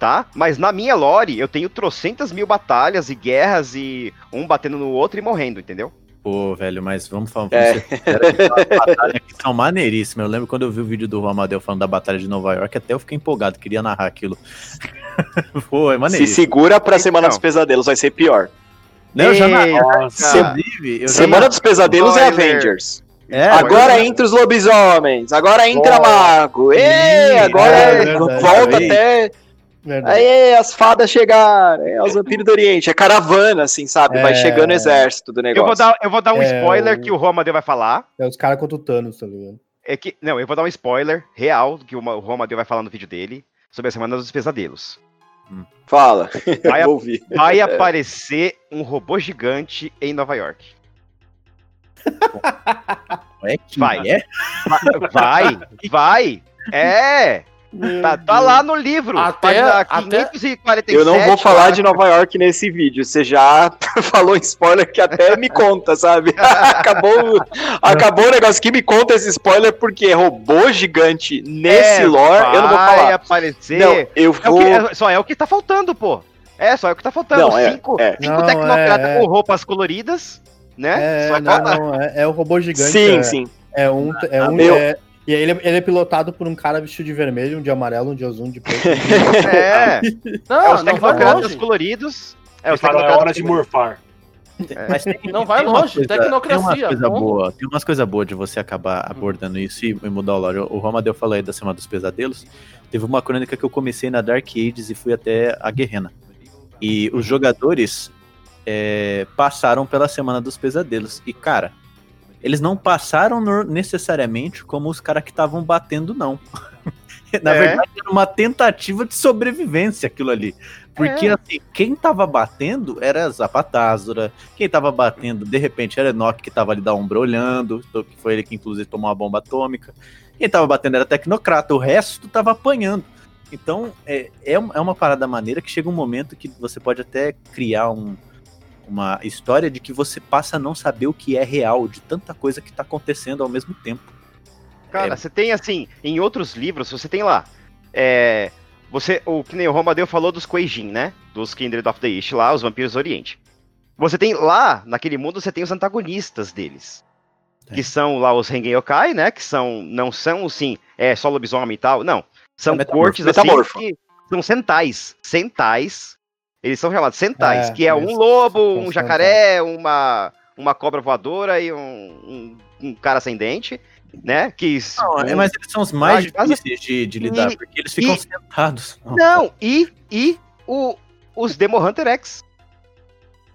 tá? Mas na minha lore eu tenho trocentas mil batalhas e guerras e um batendo no outro e morrendo, entendeu? Pô, velho, mas vamos falar. É. Que batalhas aqui são maneiríssimas. Eu lembro quando eu vi o vídeo do Amadeu falando da Batalha de Nova York, até eu fiquei empolgado, queria narrar aquilo. Pô, é Se maneiríssimo. segura pra Semana dos Então. Pesadelos, vai ser pior. Não, eu já narrei. Já Semana dos Pesadelos é. Avengers. É, agora entra os lobisomens, agora entra mago. Ei, agora é verdade. volta até. Verdade. Aí as fadas chegaram, é os vampiros do Oriente. É caravana, assim, sabe? Vai É. chegando o exército do Eu negócio. vou dar, eu vou dar um É, spoiler que o Romadeu vai falar. É os caras contra o Thanos, tá ligado? É que, não, eu vou dar um spoiler real que o Ma- o Romadeu vai falar no vídeo dele sobre a Semana dos Pesadelos. Fala, Vai, vou ouvir. vai aparecer um robô gigante em Nova York. É que Vai. é? Vai, vai. É, tá, tá lá no livro. Até- página até- 547. Eu não vou lá. falar de Nova York nesse vídeo. Você já falou spoiler que até me conta, sabe? acabou, acabou o negócio que me conta esse spoiler porque é robô gigante nesse É, lore. Eu não vou vai falar. aparecer. Não, eu É o vou. que- é- só é o que tá faltando, pô. É, só é o que tá faltando. Não, é, cinco é. cinco Não, tecnocratas é, com roupas coloridas, né? É, só não, é, é o robô gigante. Sim, é, sim. É um. É um Eu- é- e aí ele, ele é pilotado por um cara vestido de vermelho, um de amarelo, um de azul, um de preto. É, Não, é os tecnocratas coloridos. É, É, os fala, é tecnocratas hora de morfar. Mas tem, Não vai longe, coisa- tecnocracia, Tem umas coisas boas tem umas coisas boas de você acabar abordando isso e, e mudar o lore. O Romadeu falou aí da Semana dos Pesadelos. Teve uma crônica que eu comecei na Dark Ages e fui até a Guerrena. E os jogadores é, passaram pela Semana dos Pesadelos. E, cara, eles não passaram no- necessariamente como os caras que estavam batendo, não. Na É. verdade, era uma tentativa de sobrevivência aquilo ali. Porque, É. assim, quem tava batendo era Zapatázora, quem tava batendo, de repente, era Enoch, que tava ali da Umbra olhando, que foi ele que, inclusive, tomou uma bomba atômica. Quem tava batendo era Tecnocrata, o resto tava apanhando. Então, é, é, é uma parada maneira que chega um momento que você pode até criar um- uma história de que você passa a não saber o que é real, de tanta coisa que tá acontecendo ao mesmo tempo. Cara, É. você tem assim, em outros livros, você tem lá. É, você, o que nem o Romadeu falou dos Kueijin, né? Dos Kindred of the East, lá, os vampiros do Oriente. Você tem lá, naquele mundo, você tem os antagonistas deles. Tem. Que são lá os Rengen Yokai, né? Que são, não são, sim, é só lobisomem e tal. Não. São É metamorfo. cortes assim Metamorfo. que são centais. Centais. Eles são chamados centais, É, que é um lobo, um jacaré, uma, uma cobra voadora e um, um, um cara sem dente, né? Que Não, é, um- mas eles são os mais Ah, mas- difíceis de, de lidar, E- porque eles ficam e- sentados. Não, e, e o, os Demo Hunter X.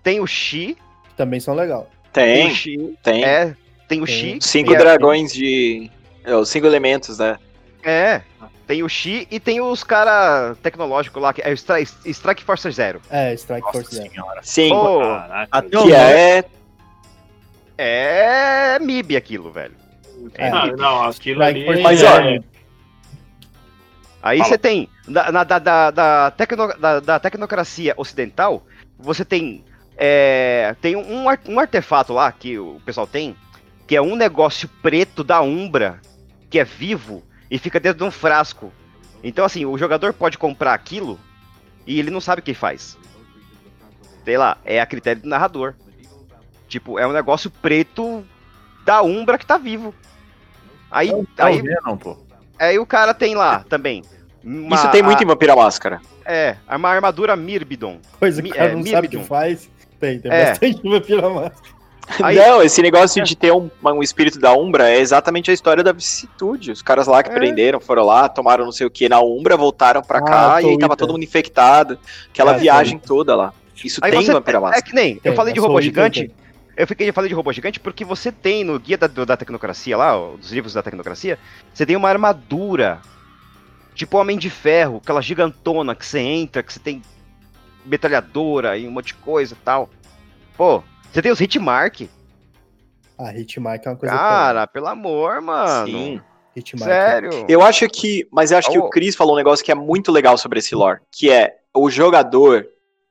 Tem o Shi, Também são legal. tem, Tem, tem. é, tem o. Shi. Cinco a- dragões de. é, os cinco elementos, né? É, tem o Shi e tem os cara tecnológicos lá, que é o Stri- Strike Force Zero. É, Strike Nossa Force Zero. Sim. Caraca. Até o é. é MIB aquilo, velho. É. Ah, não, aquilo Strike ali. Mas, Zero. olha, Aí Fala. você tem, na, na- da, da, da, tecno- da- da tecnocracia ocidental, você tem, é, tem um, um artefato lá que o pessoal tem, que é um negócio preto da Umbra, que é vivo e fica dentro de um frasco. Então, assim, o jogador pode comprar aquilo e ele não sabe o que faz. Sei lá, é a critério do narrador. Tipo, é um negócio preto da Umbra que tá vivo. Aí, Tá aí, Venom, pô. aí o cara tem lá também. uma- isso tem muito a- em Vampira Máscara. é, uma armadura Mirbidon. Coisa que Mi- o cara é, não sabe o que faz. Tem, tem É. bastante vampira máscara. Aí- Não, esse negócio de ter um, um espírito da Umbra é exatamente a história da vicissitude. Os caras lá que É. prenderam, foram lá, tomaram não sei o que na Umbra, voltaram pra Ah, cá e aí tava todo mundo infectado. Aquela É, viagem toda lá. Isso Aí tem você- Vampira É Máscara. que nem, eu falei de robô gigante, eu fiquei falei de robô gigante porque você tem no guia da, do- da tecnocracia lá, ó, dos livros da tecnocracia, você tem uma armadura, tipo Homem de Ferro, aquela gigantona que você entra, que você tem metralhadora e um monte de coisa e tal. Pô, você tem os Hitmark. A Hitmark é uma coisa Cara, pelo amor, mano. Sim. que Hitmark Sério. Eu acho que. Mas eu acho que Oh. o Chris falou um negócio que é muito legal sobre esse lore. Que é o jogador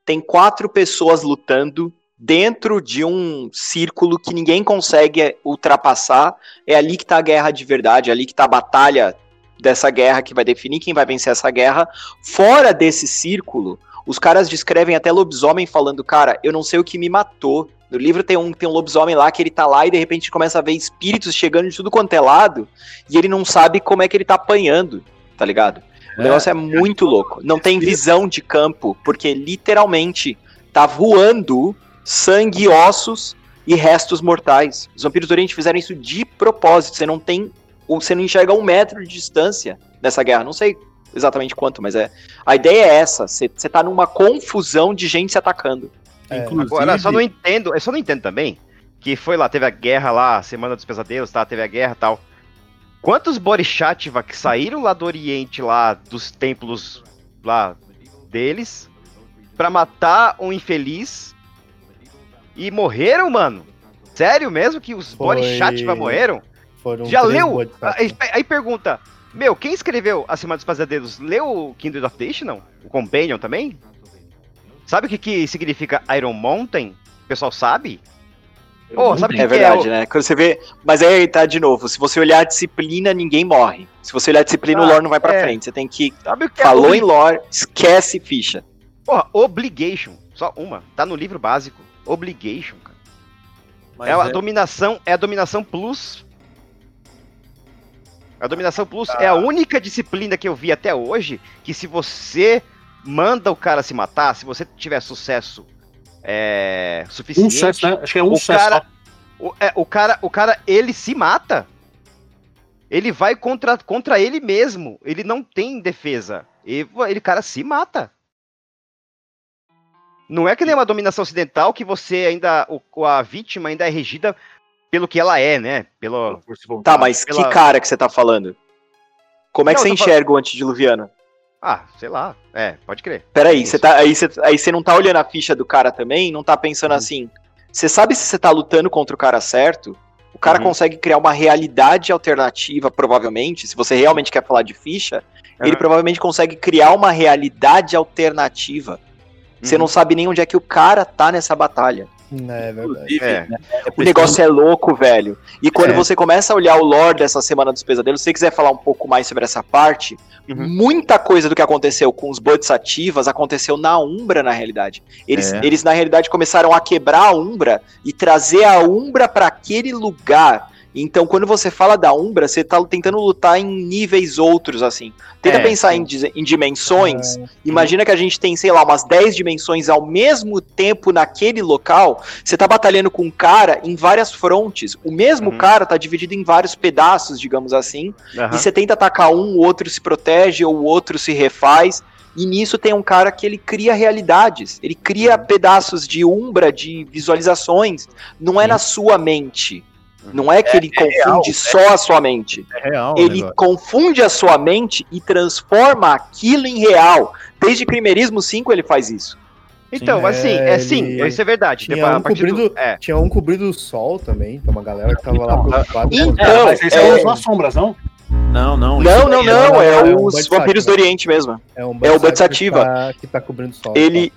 tem quatro pessoas lutando dentro de um círculo que ninguém consegue ultrapassar. É ali que tá a guerra de verdade, é ali que tá a batalha dessa guerra que vai definir quem vai vencer essa guerra. Fora desse círculo, os caras descrevem até lobisomem falando, cara, eu não sei o que me matou. No livro tem um, tem um lobisomem lá que ele tá lá e de repente começa a ver espíritos chegando de tudo quanto é lado e ele não sabe como é que ele tá apanhando, tá ligado? O É. negócio é muito louco. Não tem visão de campo, porque literalmente tá voando sangue, e ossos e restos mortais. Os vampiros do Oriente fizeram isso de propósito. Você não tem. Você não enxerga um metro de distância dessa guerra. Não sei exatamente quanto, mas é. A ideia é essa. Você, você tá numa confusão de gente se atacando. É, Inclusive, Agora, só não entendo, eu só não entendo também que foi lá, teve a guerra lá, Semana dos Pesadelos, tá? Teve a guerra e tal. Quantos Borishativa que saíram lá do Oriente, lá dos templos lá deles, pra matar um infeliz e morreram, mano? Sério mesmo que os Foi- Borishativa morreram? Foram Já leu? Aí, aí pergunta, meu, quem escreveu A Semana dos Pesadelos leu o Kindred of Destiny, não? O Companion também? Sabe o que, que significa Iron Mountain? O pessoal sabe? Pô, sabe o que, É que é? verdade, o- né? Quando você vê. Mas aí tá de novo. Se você olhar a disciplina, ninguém morre. Se você olhar a disciplina, o Ah, lore não vai pra é. frente. Você tem que. Sabe o que Falou é? em lore, esquece ficha. Porra, Obligation. Só uma. Tá no livro básico. Obligation, cara. Mas é a é- dominação, é a dominação plus. A dominação plus é a única disciplina que eu vi até hoje que se você manda o cara se matar, se você tiver sucesso é, suficiente, Um sucesso, né? Acho que é um o sucesso. cara, o, é, o cara, o cara, ele se mata. Ele vai contra, contra ele mesmo. Ele não tem defesa. E ele, cara, se mata. Não é que nem uma dominação ocidental que você ainda. O, a vítima ainda é regida pelo que ela é, né? Pelo. Tá, mas pela- que cara que você tá falando? Como é que você enxerga o antediluviano? Ah, sei lá. É, pode crer. Peraí, Isso. você tá, aí, você, aí você não tá olhando a ficha do cara também? Não tá pensando Uhum. assim. Você sabe se você tá lutando contra o cara certo? O cara Uhum. consegue criar uma realidade alternativa, provavelmente. Se você realmente quer falar de ficha, ele Aham. provavelmente consegue criar uma realidade alternativa. Você Uhum. não sabe nem onde é que o cara tá nessa batalha. É verdade. É. né, é O negócio é louco, velho. E quando É. você começa a olhar o lore dessa Semana dos Pesadelos, se você quiser falar um pouco mais sobre essa parte, Uhum. muita coisa do que aconteceu com os Bodhisattvas aconteceu na Umbra, na realidade. Eles, É. eles na realidade, começaram a quebrar a Umbra e trazer a Umbra para aquele lugar. Então, quando você fala da Umbra, você tá tentando lutar em níveis outros, assim. Tenta É, pensar em, em dimensões. É, Imagina que a gente tem, sei lá, umas 10 dimensões ao mesmo tempo naquele local. Você tá batalhando com um cara em várias frontes. O mesmo Uhum. cara tá dividido em vários pedaços, digamos assim. Aham. E você tenta atacar um, o outro se protege, ou o outro se refaz. E nisso tem um cara que ele cria realidades. Ele cria Uhum. pedaços de umbra, de visualizações. Não é Sim. na sua mente. Não é que ele confunde real, só a sua mente. É real. Ele negócio. confunde a sua mente e transforma aquilo em real. Desde Crimerismo 5 ele faz isso. Então, Sim, assim, é, é sim, ele isso é verdade. tinha Depois, um partir do- cobrindo- é. Tinha um cobrindo o sol também, então uma galera que tava lá Então, preocupada. então, com- É, mas é- é, nas sombras, não? Não, não. Não, não, não. É é os Bud vampiros do né? Oriente mesmo. É, um É o Bud Bud Sativa. Sativa. Que tá, que tá cobrindo o sol. Ele.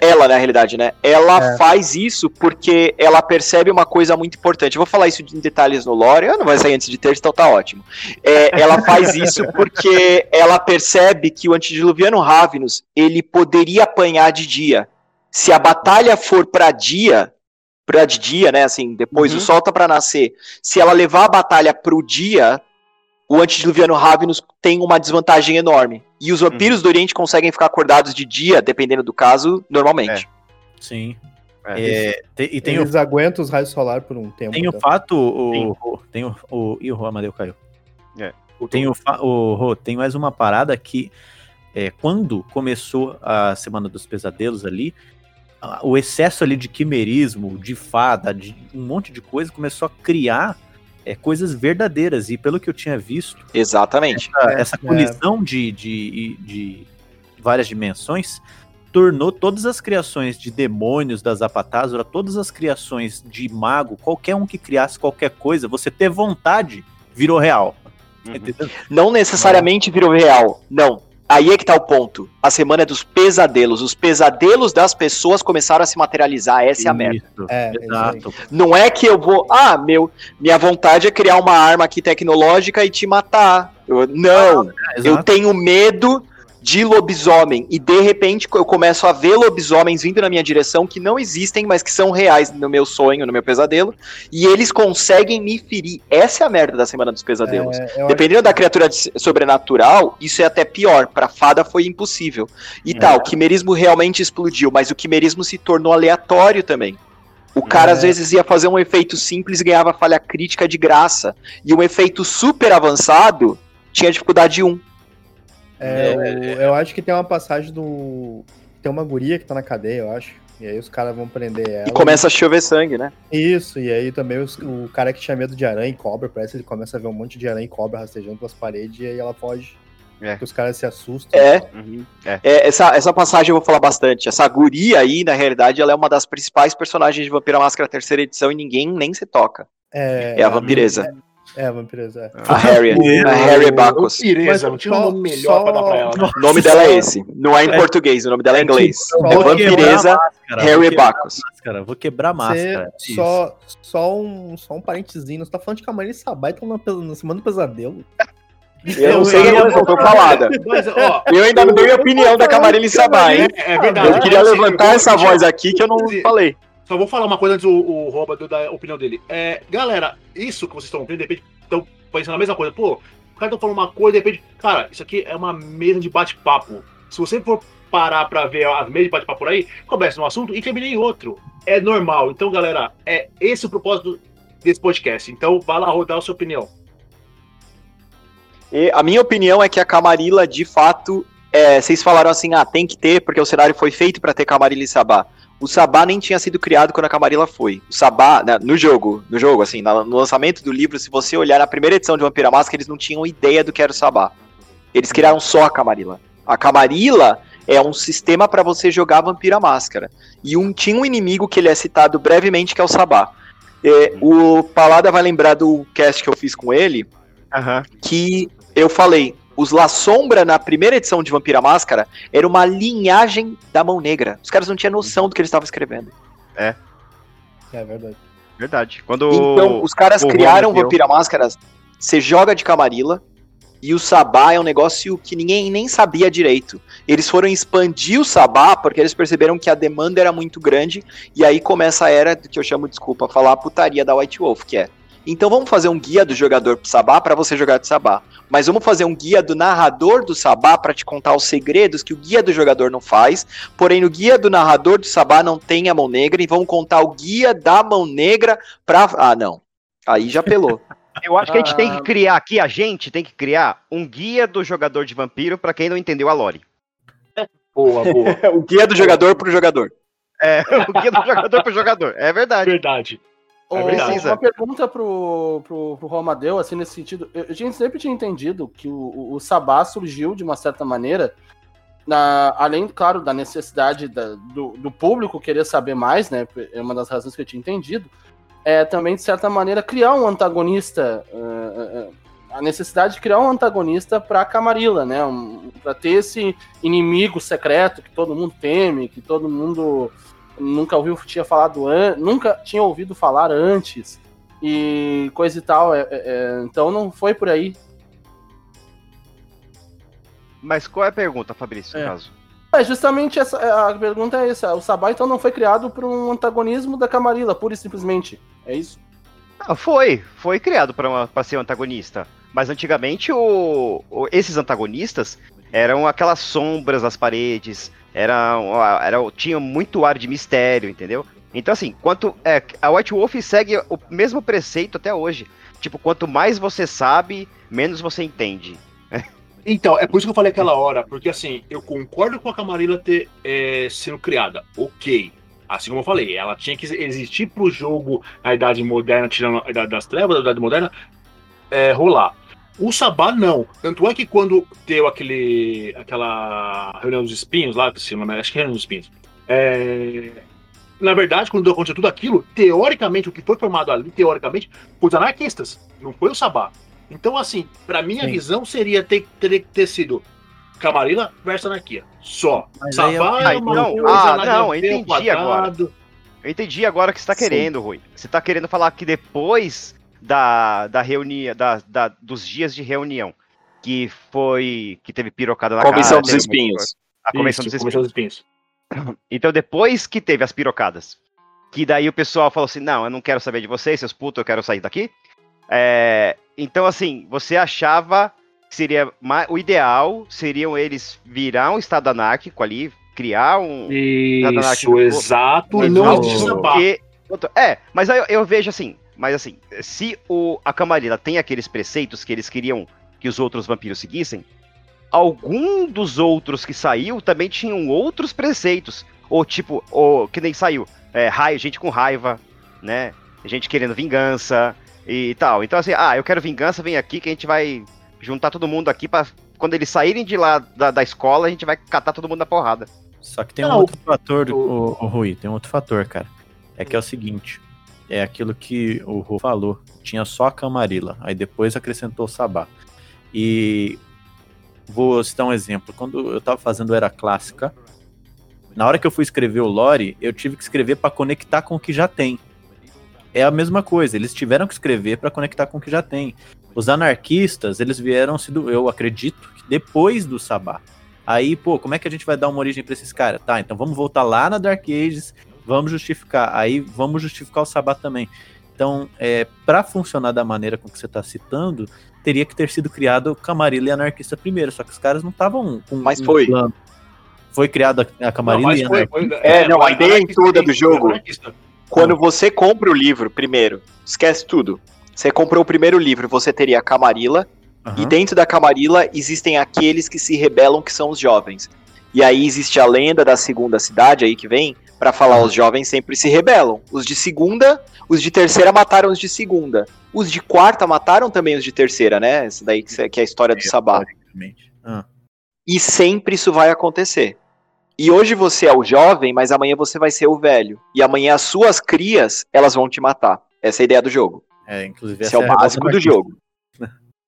Ela, na realidade, né? Ela É. faz isso porque ela percebe uma coisa muito importante. Eu vou falar isso em detalhes no lore. Eu não vai sair antes de terça, então tá ótimo. É, ela faz isso porque ela percebe que o antediluviano Ravenus ele poderia apanhar de dia. Se a batalha for pra dia, pra de dia, né? Assim, depois Uhum. o sol tá pra nascer. Se ela levar a batalha pro dia, o antediluviano Ravenus tem uma desvantagem enorme. E os vampiros do Oriente conseguem ficar acordados de dia, dependendo do caso, normalmente. Sim. É. É, e tem o, Eles aguentam os raios solar por um tempo. tem o tá? fato. O, o- tem o, o. Ih, o Amadeu caiu. É. Tem, o, fa- o, Rô, tem mais uma parada que. É, quando começou a Semana dos Pesadelos ali, a- o excesso ali de quimerismo, de fada, de um monte de coisa, começou a criar é, coisas verdadeiras. E pelo que eu tinha visto, Exatamente. essa, É, essa é. colisão de, de, de várias dimensões tornou todas as criações de demônios da Zapatazora, todas as criações de mago, qualquer um que criasse qualquer coisa, você ter vontade, virou real. Uhum. Não necessariamente virou real. Não. Aí é que tá o ponto. A semana é dos pesadelos. Os pesadelos das pessoas começaram a se materializar. Essa é a merda. É, exato. Não é que eu vou. Ah, meu. Minha vontade é criar uma arma aqui tecnológica e te matar. Eu- não. Eu exato. tenho medo de lobisomem. E de repente eu começo a ver lobisomens vindo na minha direção que não existem, mas que são reais no meu sonho, no meu pesadelo. E eles conseguem me ferir. Essa é a merda da Semana dos Pesadelos. É, Dependendo da criatura sobrenatural, isso é até pior. Pra fada foi impossível. E É. tal, o quimerismo realmente explodiu, mas o quimerismo se tornou aleatório também. O cara É. às vezes ia fazer um efeito simples e ganhava falha crítica de graça. E um efeito super avançado tinha dificuldade 1. É, o- eu acho que tem uma passagem do. Tem uma guria que tá na cadeia, eu acho. E aí os caras vão prender ela. E começa a chover sangue, né? Isso, e aí também os- o cara que tinha medo de aranha e cobra, parece que ele começa a ver um monte de aranha e cobra rastejando pelas paredes e aí ela foge. É. Porque os caras se assustam. É. Uhum. É. É, essa, essa passagem eu vou falar bastante. Essa guria aí, na realidade, ela é uma das principais personagens de Vampira Máscara terceira edição e ninguém nem se toca. É, É a vampireza. É, a vampireza. é. A Harriet. a Harriet Bacchus. Vampireza, não tinha um só- nome melhor pra dar pra ela. O nome dela é esse. Não é em português, o nome dela é em inglês. Eu É vampireza Máscara, Harry vou quebrar Bacchus. máscara, vou quebrar máscara. Você- Isso. só, só, um, só um parentezinho. Você tá falando de Camarim e Sabá e tão na, na Semana do Pesadelo. Eu não sei ela foi falada. Mas, ó, Eu ainda não dei a opinião da Camarilha Sabá, hein? é, é verdade. Eu queria levantar eu- essa voz aqui que eu não falei. Só vou falar uma coisa antes o, o Roba do- da opinião dele. É, galera, isso que vocês estão vendo, de repente, estão pensando a mesma coisa. Pô, o cara tá falando uma coisa, de repente, cara, isso aqui é uma mesa de bate-papo. Se você for parar pra ver as mesas de bate-papo por aí, começa num assunto e termina em outro. É normal. Então, galera, é esse o propósito desse podcast. Então, vai lá rodar a sua opinião. E a minha opinião é que a Camarilla, de fato, é, vocês falaram assim, ah, tem que ter, porque o cenário foi feito pra ter Camarilla e Sabá. O Sabá nem tinha sido criado quando a Camarilla foi. O Sabá, né, no jogo, no jogo, assim, no lançamento do livro, se você olhar na primeira edição de Vampira Máscara, eles não tinham ideia do que era o Sabá. Eles criaram só a Camarilla. A Camarilla é um sistema pra você jogar Vampira Máscara. E um, tinha um inimigo que ele é citado brevemente, que é o Sabá. É, o Palada vai lembrar do cast que eu fiz com ele, Aham. que eu falei, os La Sombra na primeira edição de Vampira Máscara era uma linhagem da Mão Negra. Os caras não tinham noção do que eles estavam escrevendo. É verdade. Verdade. Quando. Então, os caras o criaram Vampira Máscara, você joga de Camarilla, e o Sabá é um negócio que ninguém nem sabia direito. Eles foram expandir o Sabá porque eles perceberam que a demanda era muito grande, e aí começa a era do que eu chamo, desculpa, falar a putaria da White Wolf, que é Então vamos fazer um guia do jogador pro Sabá para você jogar de Sabá. Mas vamos fazer um guia do narrador do Sabá para te contar os segredos que o guia do jogador não faz. Porém, no guia do narrador do Sabá não tem a mão negra e vamos contar o guia da mão negra pra. Ah, não. Aí já pelou. Eu acho que a gente tem que criar aqui, a gente tem que criar um guia do jogador de vampiro para quem não entendeu a lore. Boa, boa. o guia do jogador pro jogador. É, o guia do jogador pro jogador. É verdade. Verdade. Ô, verdade. Uma pergunta pro, pro, pro Romadeu, assim, nesse sentido. Eu, a gente sempre tinha entendido que o, o, o Sabá surgiu, de uma certa maneira, na, além, claro, da necessidade da- do, do público querer saber mais, né? É uma das razões que eu tinha entendido. É também, de certa maneira, criar um antagonista. eh, eh, a necessidade de criar um antagonista pra Camarilla, né? Um, pra ter esse inimigo secreto que todo mundo teme, que todo mundo nunca ouviu, tinha falado an nunca tinha ouvido falar antes e coisa e tal. é- é- é, então não foi por aí. Mas qual é a pergunta, Fabrício, no É. caso? É justamente essa a pergunta é essa. O Sabá então não foi criado por um antagonismo da Camarilla, pura e simplesmente. É isso? Ah, foi, foi criado para ser um antagonista. Mas antigamente o, o- esses antagonistas eram aquelas sombras nas paredes, eram, era, tinham muito ar de mistério, entendeu? Então assim, quanto é, a White Wolf segue o mesmo preceito até hoje. Tipo, quanto mais você sabe, menos você entende. Então, é por isso que eu falei aquela hora, porque assim, eu concordo com a Camarilla ter é, sendo criada, ok. Assim como eu falei, ela tinha que existir pro jogo na Idade Moderna, tirando a Idade das Trevas, a Idade Moderna, é, rolar. O Sabá não. Tanto é que quando deu aquele, aquela reunião dos espinhos lá, se não me engano, acho que é reunião dos espinhos. é, na verdade, quando aconteceu tudo aquilo, teoricamente, o que foi formado ali, teoricamente, foi os anarquistas, não foi o Sabá. Então, assim, pra minha visão seria ter, que ter sido Camarilla versus Anarquia. Só. Mas Sabá é- é uma não, coisa, ah, não, ver, entendi quadrado. Eu entendi agora o que você tá Sim. querendo, Rui. Você tá querendo falar que depois da, da reunião, da, da- dos dias de reunião, que foi. que teve pirocada na Comissão cara, dos espinhos. A comissão Isso, dos Comissão espinhos. dos espinhos. Então, depois que teve as pirocadas, que daí o pessoal falou assim: não, eu não quero saber de vocês, seus putos, eu quero sair daqui. É, então, assim, você achava que seria o ideal seriam eles virar um estado anárquico ali, criar um. Estado Isso, anárquico. exato. Mas não É, mas aí eu, eu vejo assim, mas assim, se o, a Camarilla tem aqueles preceitos que eles queriam que os outros vampiros seguissem, algum dos outros que saiu também tinham outros preceitos. Ou tipo, ou, que nem saiu, é, raio, gente com raiva, né? Gente querendo vingança e tal. Então assim, ah, eu quero vingança, vem aqui que a gente vai juntar todo mundo aqui pra quando eles saírem de lá da, da escola, a gente vai catar todo mundo na porrada. Só que tem um Não, outro fator, o- o, o Rui, tem um outro fator, cara. É que é o seguinte, é aquilo que o Rui falou, tinha só a Camarilla, aí depois acrescentou o Sabá. E vou citar um exemplo, quando eu tava fazendo Era Clássica, na hora que eu fui escrever o lore, eu tive que escrever pra conectar com o que já tem. É a mesma coisa, eles tiveram que escrever pra conectar com o que já tem. Os anarquistas, eles vieram, do- eu acredito, depois do Sabá. Aí, pô, como é que a gente vai dar uma origem pra esses caras? Tá, então vamos voltar lá na Dark Ages, vamos justificar. Aí vamos justificar o Sabá também. Então, é, para funcionar da maneira com que você tá citando, teria que ter sido criado Camarilla e Anarquista primeiro, só que os caras não estavam com Mas um foi. plano. Foi criada a Não, Camarilla mas e foi, Anarquista. foi- É, não, a ideia anarquista, toda do jogo-. Quando você compra o livro primeiro, esquece tudo. Você comprou o primeiro livro, você teria a Camarilla, e Aham. dentro da Camarilla existem aqueles que se rebelam, que são os jovens. E aí existe a lenda da segunda cidade aí que vem, pra falar os jovens sempre se rebelam. Os de segunda, os de terceira mataram os de segunda. Os de quarta mataram também os de terceira, né? Essa daí que que é a história do Sabá. Ah, E sempre isso vai acontecer. E hoje você é o jovem, mas amanhã você vai ser o velho. E amanhã as suas crias, elas vão te matar. Essa é a ideia do jogo. é, inclusive Esse é o revolta básico do jogo.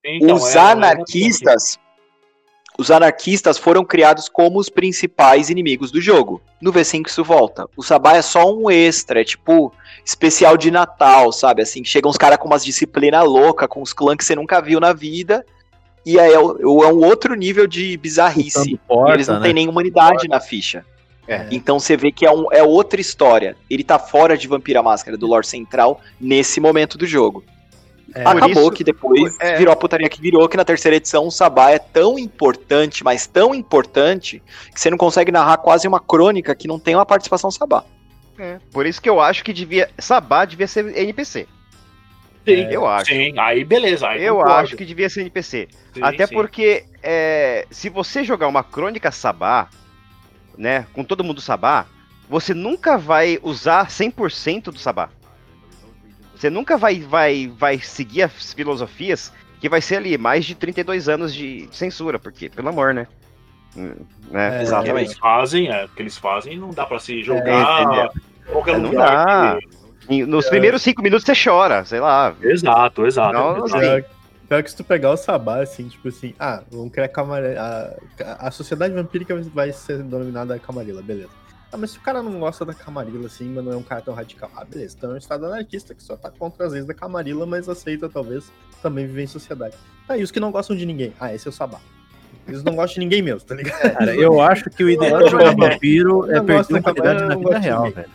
Então, os era- era- anarquistas, os anarquistas foram criados como os principais inimigos do jogo. No V5 isso volta. O Sabá é só um extra, é tipo especial de Natal, sabe? Assim, chegam uns caras com umas disciplina louca, com os clãs que você nunca viu na vida. E aí é, o- é um outro nível de bizarrice. Porta, Eles não né? têm nem humanidade na ficha. É. Então você vê que é, um- é outra história. Ele tá fora de Vampira Máscara, do lore central, nesse momento do jogo. É, Acabou isso- que depois é. virou a putaria que virou, que na terceira edição o Sabá é tão importante, mas tão importante, que você não consegue narrar quase uma crônica que não tem uma participação Sabá. É, por isso que eu acho que devia. Sabá devia ser NPC. Sim, Eu acho. Sim, aí beleza. aí Eu concordo. acho que devia ser NPC. Sim, Até sim. porque é, se você jogar uma crônica Sabá, né, com todo mundo Sabá, você nunca vai usar 100% do Sabá. Você nunca vai, vai, vai seguir as filosofias que vai ser ali mais de 32 anos de censura, porque, pelo amor, né? Hum, né? É, O que Exatamente. eles fazem, é, o que eles fazem não dá pra se É, jogar em qualquer É, não lugar. dá. que- Nos primeiros cinco minutos você chora, sei lá. Exato, exato. Não, exato. assim, Pior, pior que se tu pegar o Sabá, assim, tipo assim, ah, vamos criar Camarilla. A, a sociedade vampírica vai ser denominada Camarilla, beleza. Ah, mas se o cara não gosta da Camarilla, assim, mas não é um cara tão radical, ah, beleza, então é um estado anarquista que só tá contra as leis da Camarilla, mas aceita, talvez, também viver em sociedade. Tá, e os que não gostam de ninguém? Ah, esse é o Sabá. Eles não gostam de ninguém mesmo, tá ligado? Cara, eu acho que o ideal de jogar vampiro é perder a humanidade na vida real, velho.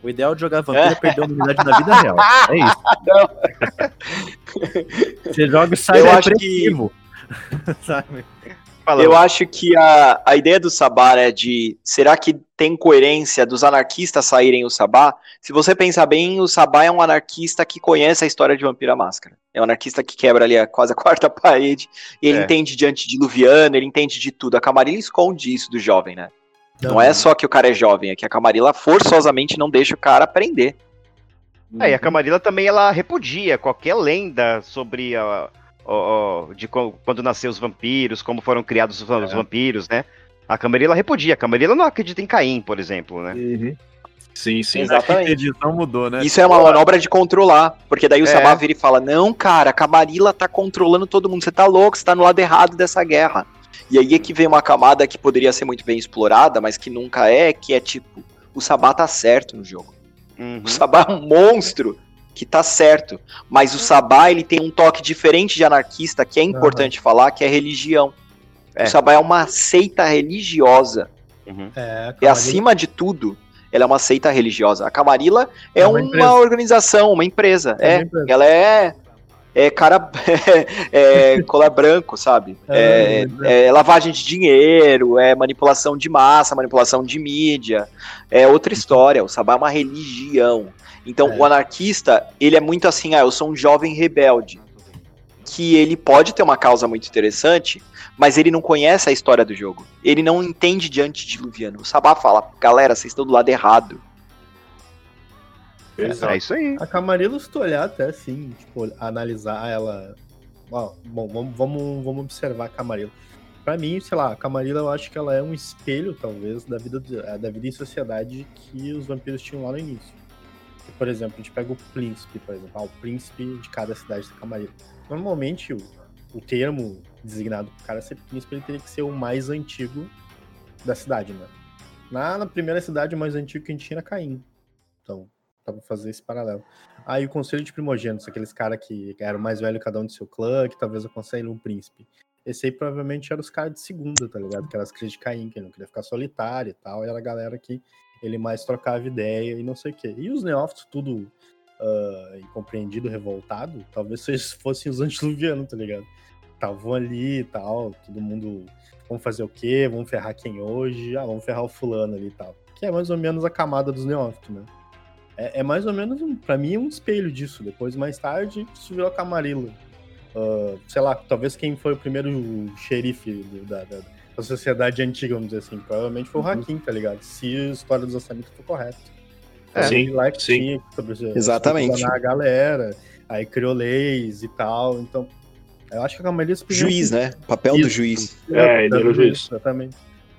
O ideal de jogar vampiro é perder a humanidade na vida real. É isso. Você joga e sai Eu acho depressivo. Sabe? Fala, Eu acho que a, a ideia do Sabá é de. Será que tem coerência dos anarquistas saírem o Sabá? Se você pensar bem, o Sabá é um anarquista que conhece a história de Vampira Máscara. É um anarquista que quebra ali a, quase a quarta parede. E ele É. entende de antediluviano, ele entende de tudo. A Camarilla esconde isso do jovem, né? Não, é só que o cara é jovem, é que a Camarilla forçosamente não deixa o cara aprender. É, e a Camarilla também ela repudia qualquer lenda sobre a, de quando nasceu os vampiros, como foram criados os, os vampiros, né? A Camarilla repudia. A Camarilla não acredita em Caim, por exemplo, né? Sim, sim. Exatamente. A edição mudou, né? Isso é uma manobra de controlar, porque daí o É. Sabá vira e fala: Não, cara, a Camarilla tá controlando todo mundo, você tá louco, você tá no lado errado dessa guerra. E aí é que vem uma camada que poderia ser muito bem explorada, mas que nunca é, que é tipo: o Sabá tá certo no jogo. Uhum. O Sabá é um monstro que tá certo, mas o Sabá ele tem um toque diferente de anarquista que é importante falar, que é religião. É. O Sabá é uma seita religiosa. Uhum. É, Camarilla- acima de tudo, ela é uma seita religiosa. A Camarilla é, É uma uma, organização, uma empresa. É É, uma empresa. ela é, é cara, é, colar branco, sabe? É, É, é. é lavagem de dinheiro, é manipulação de massa, manipulação de mídia. É outra história. O Sabá é uma religião. Então, É. o anarquista, ele é muito assim, ah, eu sou um jovem rebelde. Que ele pode ter uma causa muito interessante, mas ele não conhece a história do jogo. Ele não entende de antediluviano. O Sabá fala, galera, vocês estão do lado errado. É isso aí. A Camarilla, se tu olhar até assim, tipo, analisar ela. Ó, bom, vamos, vamos, vamos observar a Camarilla. Pra mim, sei lá, a Camarilla eu acho que ela é um espelho, talvez, da vida, da vida em sociedade que os vampiros tinham lá no início. Por exemplo, a gente pega o príncipe, por exemplo, ah, o príncipe de cada cidade da Camarilla. Normalmente, o, o termo designado pro cara ser príncipe, ele teria que ser o mais antigo da cidade, né? Na, na primeira cidade, o mais antigo que a gente tinha era Caim. Então, dá pra fazer esse paralelo. Aí o conselho de primogênitos, aqueles caras que eram mais velho cada um do seu clã, que talvez aconselhem um príncipe. Esse aí provavelmente era os caras de segunda, tá ligado? Que eram as crias de Caim, que ele não queria ficar solitário e tal. E era a galera que ele mais trocava ideia e não sei o quê. E os neófitos, tudo ah, incompreendido, revoltado, talvez vocês fossem os antediluvianos, tá ligado? Estavam ali e tal, todo mundo. Vamos fazer o quê? Vamos ferrar quem hoje? Ah, vamos ferrar o fulano ali e tal. Que é mais ou menos a camada dos neófitos, né? É, é mais ou menos, um, pra mim, um espelho disso. Depois, mais tarde, isso virou Camarilla. Ah, sei lá, talvez quem foi o primeiro xerife da, da- da sociedade antiga, vamos dizer assim. Provavelmente foi o Hakim, tá ligado? Se a história dos orçamentos for correta. É, sim, lá que sim. sobre- Exatamente. a galera, aí criou leis e tal. Então, eu acho que a se Juiz, né? Papel do Isso. juiz. É, ele era o juiz. Exatamente.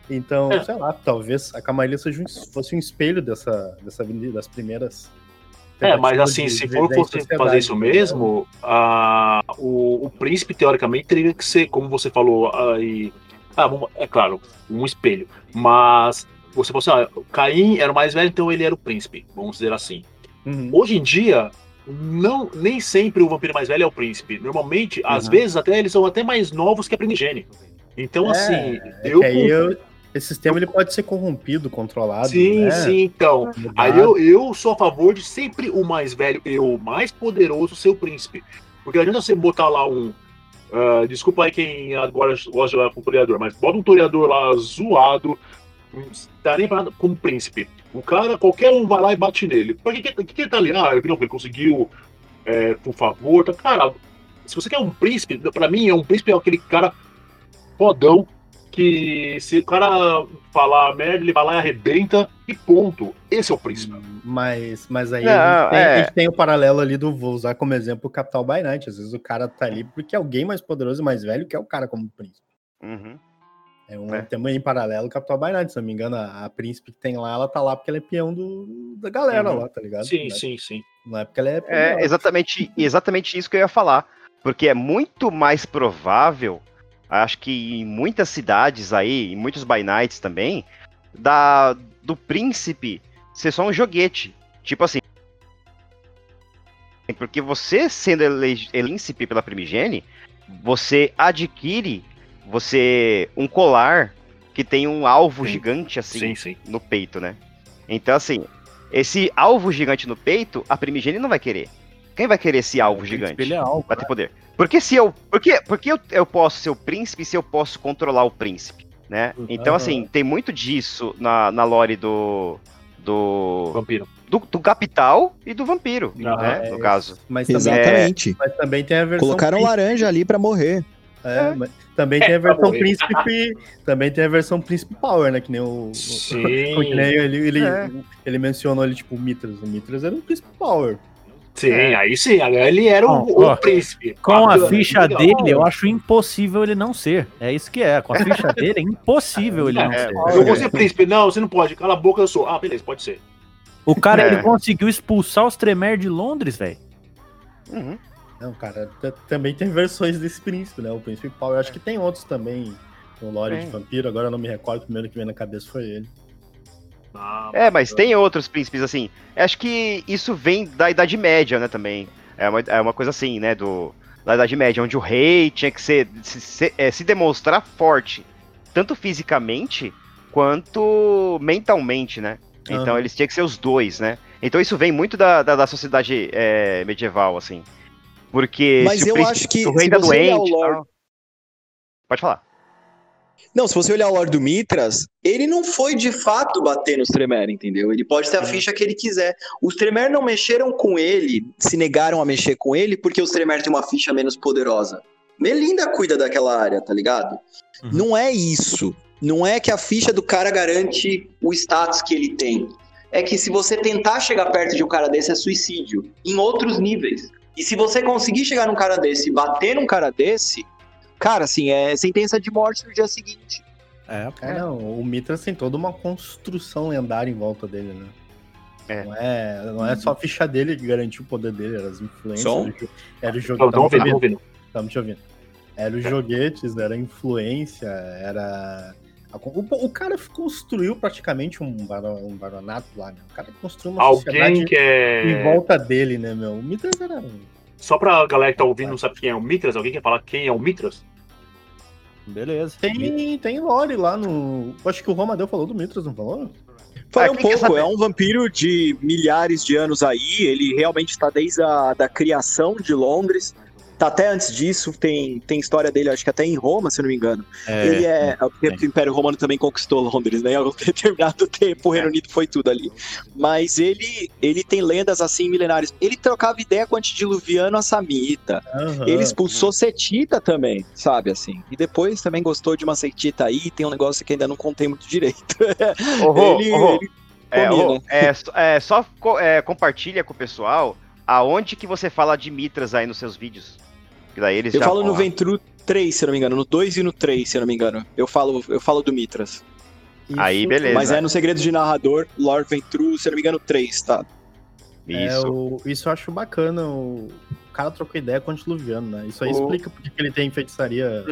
Então, É. sei lá, talvez a um- fosse um espelho dessa, dessa avenida, das primeiras. É, mas assim, de se for fazer isso mesmo, a, o, o príncipe, teoricamente, teria que ser, como você falou aí. Ah, é claro, um espelho. Mas você falou assim: ah, o Caim era o mais velho, então ele era o príncipe, vamos dizer assim. Uhum. Hoje em dia, não, nem sempre o vampiro mais velho é o príncipe. Normalmente, às Uhum. vezes, até eles são até mais novos que a primigênio. Então, É, assim, é eu. eu, esse sistema ele pode ser corrompido, controlado. Sim, né? sim, então. Mudado. Aí eu, eu sou a favor de sempre o mais velho e o mais poderoso ser o príncipe. Porque não adianta você botar lá um. Ah, desculpa aí quem agora gosta de jogar com toreador, mas bota um toreador lá zoado, não tá nem pra, como príncipe. O cara, qualquer um vai lá e bate nele. Por que, que, que ele tá ali? Ah, não, ele conseguiu, é, por favor. Tá, cara, se você quer um príncipe, pra mim, é um príncipe é aquele cara fodão que se o cara falar merda, ele vai lá e arrebenta e ponto. Esse é o príncipe. Mas, mas aí Não, a, gente tem, é. a gente tem o paralelo ali do, vou usar como exemplo o Capital by Night. Às vezes o cara tá ali porque alguém mais poderoso e mais velho quer o cara como príncipe. Uhum. É um É. também em paralelo o Capital by Night. Se não me engano, a, a príncipe que tem lá, ela tá lá porque ela é peão do, da galera Uhum. lá, tá ligado? Sim, Não é- sim, sim. Não é porque ela é É poderosa. exatamente, exatamente isso que eu ia falar. Porque é muito mais provável, acho que em muitas cidades aí, em muitos by nights também, da, do príncipe ser só um joguete. Tipo assim. Porque você sendo príncipe pela primigene, você adquire você um colar que tem um alvo Sim. gigante assim Sim, sim. no peito, né? Então, assim, esse alvo gigante no peito, a primigênia não vai querer. Quem vai querer esse alvo gigante? Ele é algo. Vai ter poder. Porque se eu. Porque, porque eu, eu posso ser o príncipe se eu posso controlar o príncipe, né? Então, assim, tem muito disso na, na lore do. Do, Vampiro. do. do capital e do vampiro, Aham. né? No É, caso. Mas também, Exatamente. mas também tem a versão. Colocaram príncipe, laranja ali pra morrer. é, mas também tem É, a pra versão príncipe. Também tem a versão príncipe Power, né? Que nem o. o- Sim. que nem ele, ele, É. ele mencionou ali, tipo, o Mitras. O Mitras era um príncipe Power. Sim, aí sim. Agora ele era o, Ó, ó, o príncipe. Com a ficha legal. dele, eu acho impossível ele não ser. É isso que é. Com a ficha dele, é impossível ele não É, ser. Eu vou ser príncipe. Não, você não pode. Cala a boca, eu sou. Ah, beleza, pode ser. O cara, É. ele conseguiu expulsar os Tremere de Londres, velho. Uhum. Não, cara, também tem versões desse príncipe, né? O príncipe Power. Acho que tem outros também no lore de vampiro. Agora eu não me recordo. O primeiro que veio na cabeça foi ele. Ah, É, mas tem outros príncipes assim. Acho que isso vem da Idade Média, né, também. É uma, é uma coisa assim, né, do, da Idade Média, onde o rei tinha que ser, se, se- é, se demonstrar forte, tanto fisicamente quanto mentalmente, né? Então Aham. eles tinham que ser os dois, né? Então isso vem muito da, da, da sociedade é, medieval, assim. Porque. Mas se o eu príncipe- acho que se o rei se tá doente. lore- Pode falar. Não, se você olhar o lore do Mitras, ele não foi de fato bater nos Tremere, entendeu? Ele pode ter a ficha que ele quiser. Os Tremere não mexeram com ele, se negaram a mexer com ele porque os Tremere têm uma ficha menos poderosa. Melinda cuida daquela área, tá ligado? Uhum. Não é isso. Não é que a ficha do cara garante o status que ele tem. É que se você tentar chegar perto de um cara desse é suicídio. Em outros níveis. E se você conseguir chegar num cara desse e bater num cara desse, cara, assim, é sentença de morte no dia seguinte. É, É, não, o Mitras tem toda uma construção lendária em volta dele, né? É. Não, é, não é só a ficha dele que garantiu o poder dele, eram as influências. Som? Era o jo- Era o jogo. Não, não ouvindo. Estamos te ouvindo. Era os joguetes, era a influência, era. a O, o cara construiu praticamente um, baro- um baronato lá, né? O cara construiu uma Alguém sociedade que em é. volta dele, né, meu? O Mitras era. Só pra galera que tá ouvindo não sabe quem é o Mitras, alguém quer falar quem é o Mitras? Beleza. Tem, tem lore lá no. Acho que o Romadeu falou do Mitras, não falou? Falei Ah, um pouco, é um vampiro de milhares de anos aí, ele realmente está desde a da criação de Londres, tá até antes disso, tem, tem história dele, acho que até em Roma, se eu não me engano. ele é, porque o Império Romano também conquistou Londres, né, em algum determinado tempo, o Reino Unido foi tudo ali. Mas ele, ele tem lendas assim milenares, ele trocava ideia com o antediluviano a Samita, Aham. ele expulsou Setita também, sabe, assim, e depois também gostou de uma Setita aí, tem um negócio que ainda não contei muito direito. Rô, ele, Rô, ele É, ô, né? é, só- é, só co- é, compartilha com o pessoal aonde que você fala de Mitras aí nos seus vídeos. Que daí eles Eu já falo no lá. Ventru 3, se não me engano, no 2 e no 3, se não me engano. Eu falo, eu falo do Mitras. Aí, beleza. Mas é no Segredo de Narrador, Lord Ventru, se não me engano, 3, tá? É, Isso. o- isso eu acho bacana. O, o cara trocou ideia com o antediluviano, né? Isso aí O- explica porque que ele tem feitiçaria.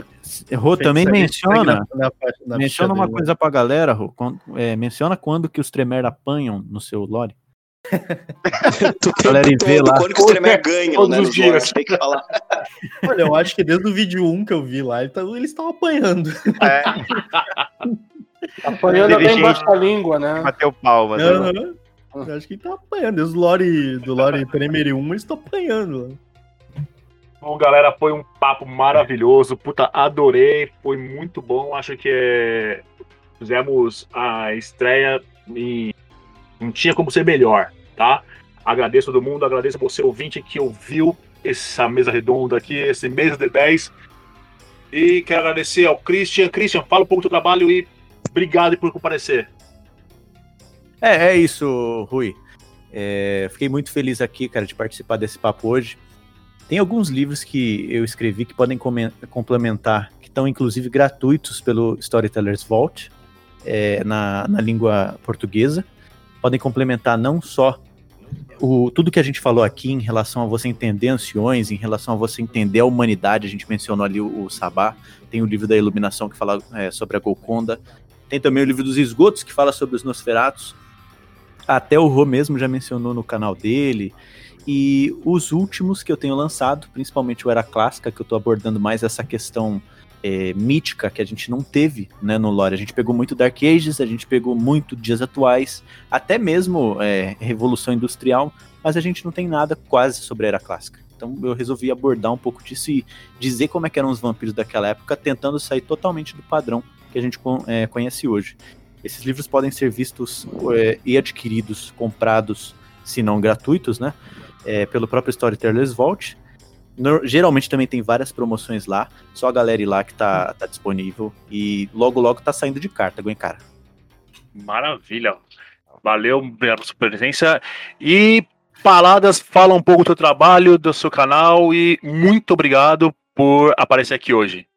Rô também menciona. na- na- na Menciona uma dele, né? coisa pra galera, Rô. É, menciona quando que os Tremere apanham no seu lore. O tempo Galera, vê lá. quando que os Tremere ganham, Todos né, nos dias. Tem que falar. Olha, eu acho que desde o vídeo 1 que eu vi lá, tá- eles estavam apanhando. É, Apanhando bem embaixo da língua, né? Bateu palma. Uhum. Eu acho que ele tá apanhando. Os lore do Lore Premier 1 eles estão apanhando. Bom, galera, foi um papo maravilhoso. Puta, adorei. Foi muito bom. Acho que é... fizemos a estreia e não tinha como ser melhor, tá? Agradeço todo mundo, agradeço você ouvinte que ouviu essa mesa redonda aqui, esse mês de 10. E quero agradecer ao Christian. Christian, fala um pouco do seu trabalho e obrigado por comparecer. É, é isso, Rui. É, fiquei muito feliz aqui, cara, de participar desse papo hoje. Tem alguns livros que eu escrevi que podem complementar, que estão inclusive gratuitos pelo Storytellers Vault, é, na, na língua portuguesa. Podem complementar não só o, tudo que a gente falou aqui em relação a você entender anciões, em relação a você entender a humanidade, a gente mencionou ali o, o Sabá, tem o livro da Iluminação que fala é, sobre a Golconda, tem também o livro dos esgotos que fala sobre os Nosferatos, até o Rô mesmo já mencionou no canal dele. E os últimos que eu tenho lançado, principalmente o Era Clássica, que eu tô abordando mais essa questão é, mítica que a gente não teve né, no lore. A gente pegou muito Dark Ages, a gente pegou muito dias atuais, até mesmo é, Revolução Industrial, mas a gente não tem nada quase sobre a Era Clássica. Então eu resolvi abordar um pouco disso e dizer como é que eram os vampiros daquela época, tentando sair totalmente do padrão que a gente é, conhece hoje. Esses livros podem ser vistos é, e adquiridos, comprados, se não gratuitos, né? É, pelo próprio Storytellers Vault. No, geralmente também tem várias promoções lá, só a galera ir lá que tá, tá disponível. E logo, logo tá saindo de carta, cara. Maravilha. Valeu pela sua presença. E Paladas, fala um pouco do seu trabalho, do seu canal e muito obrigado por aparecer aqui hoje.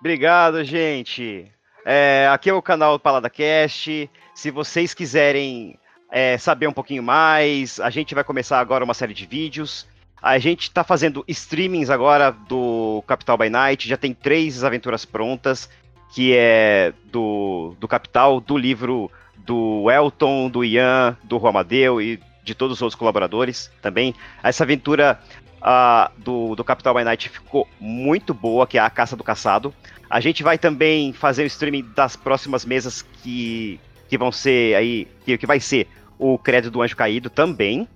Obrigado, gente. É, aqui é o canal Palada Cast. Se vocês quiserem é, saber um pouquinho mais, a gente vai começar agora uma série de vídeos. A gente está fazendo streamings agora do Capital by Night. Já tem três aventuras prontas, que é do, do Capital, do livro do Elton, do Ian, do Romadeu e de todos os outros colaboradores também. Essa aventura uh, do, do Capital by Night ficou muito boa, que é a Caça do Caçado. A gente vai também fazer o streaming das próximas mesas que, que vão ser aí, que, que vai ser o Crédito do Anjo Caído também.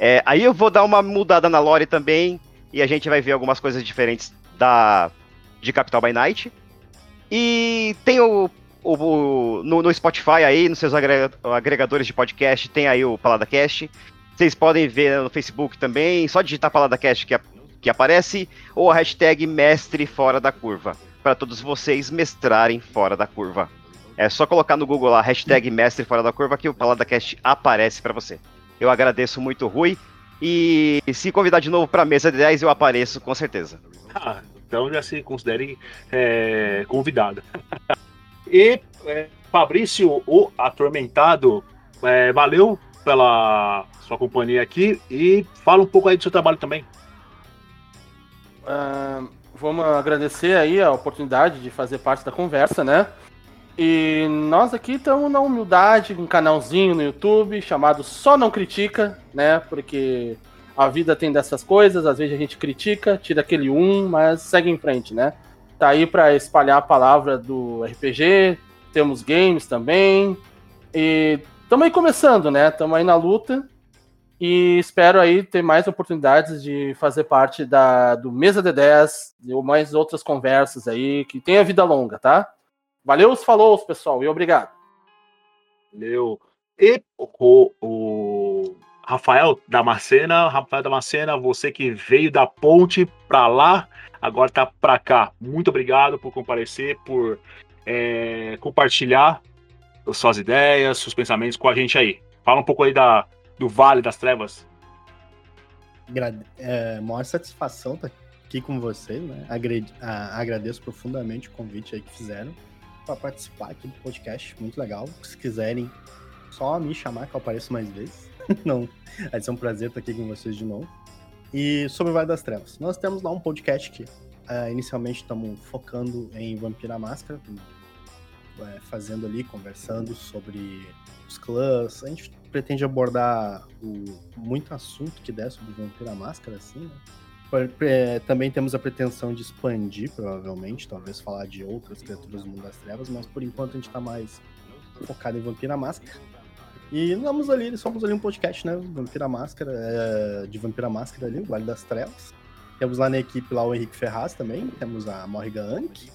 É, aí eu vou dar uma mudada na lore também e a gente vai ver algumas coisas diferentes da de Capital by Night. E tem o, o, o no, no, Spotify aí, nos seus agregadores de podcast, tem aí o PaladaCast. Vocês podem ver no Facebook também, só digitar PaladaCast que, que aparece, ou a hashtag Mestre Fora da Curva para todos vocês mestrarem fora da curva. É só colocar no Google lá, hashtag mestre fora da curva, que o PaladaCast aparece para você. Eu agradeço muito, Rui. E se convidar de novo para a mesa de 10, eu apareço com certeza. Ah, então já se considere é, convidado. e é, Fabrício, o atormentado, é, valeu pela sua companhia aqui e fala um pouco aí do seu trabalho também. Uh, vamos agradecer aí a oportunidade de fazer parte da conversa, né? E nós aqui estamos na humildade, um canalzinho no YouTube chamado Só Não Critica, né? Porque a vida tem dessas coisas, às vezes a gente critica, tira aquele um, mas segue em frente, né? Tá aí para espalhar a palavra do RPG, temos games também. E estamos aí começando, né? Estamos aí na luta e espero aí ter mais oportunidades de fazer parte da, do Mesa de 10 ou mais outras conversas aí, que tenha vida longa, tá? Valeu, falou, pessoal, e obrigado. Valeu. E o, o Rafael Damascena, Rafael Damascena, você que veio da ponte para lá, agora tá para cá. Muito obrigado por comparecer, por é, compartilhar suas ideias, seus pensamentos com a gente aí. Fala um pouco aí da, do Vale das Trevas. É, maior satisfação estar tá aqui com vocês, né? agradeço profundamente o convite aí que fizeram para participar aqui do podcast, muito legal. Se quiserem, só me chamar que eu apareço mais vezes. Não, vai ser um prazer estar aqui com vocês de novo. E sobre o Vale das Trevas, nós temos lá um podcast que uh, inicialmente estamos focando em Vampira Máscara, uh, fazendo ali, conversando sobre os clãs. A gente pretende abordar o, muito assunto que der sobre Vampira Máscara, assim, né? Também temos a pretensão de expandir, provavelmente, talvez falar de outras criaturas do mundo das trevas, mas por enquanto a gente está mais focado em Vampira Máscara. E vamos ali, somos ali um podcast, né? Vampira Máscara, é, de Vampira Máscara ali, o Vale das Trevas. Temos lá na equipe lá o Henrique Ferraz também, temos a Morrigan Ank,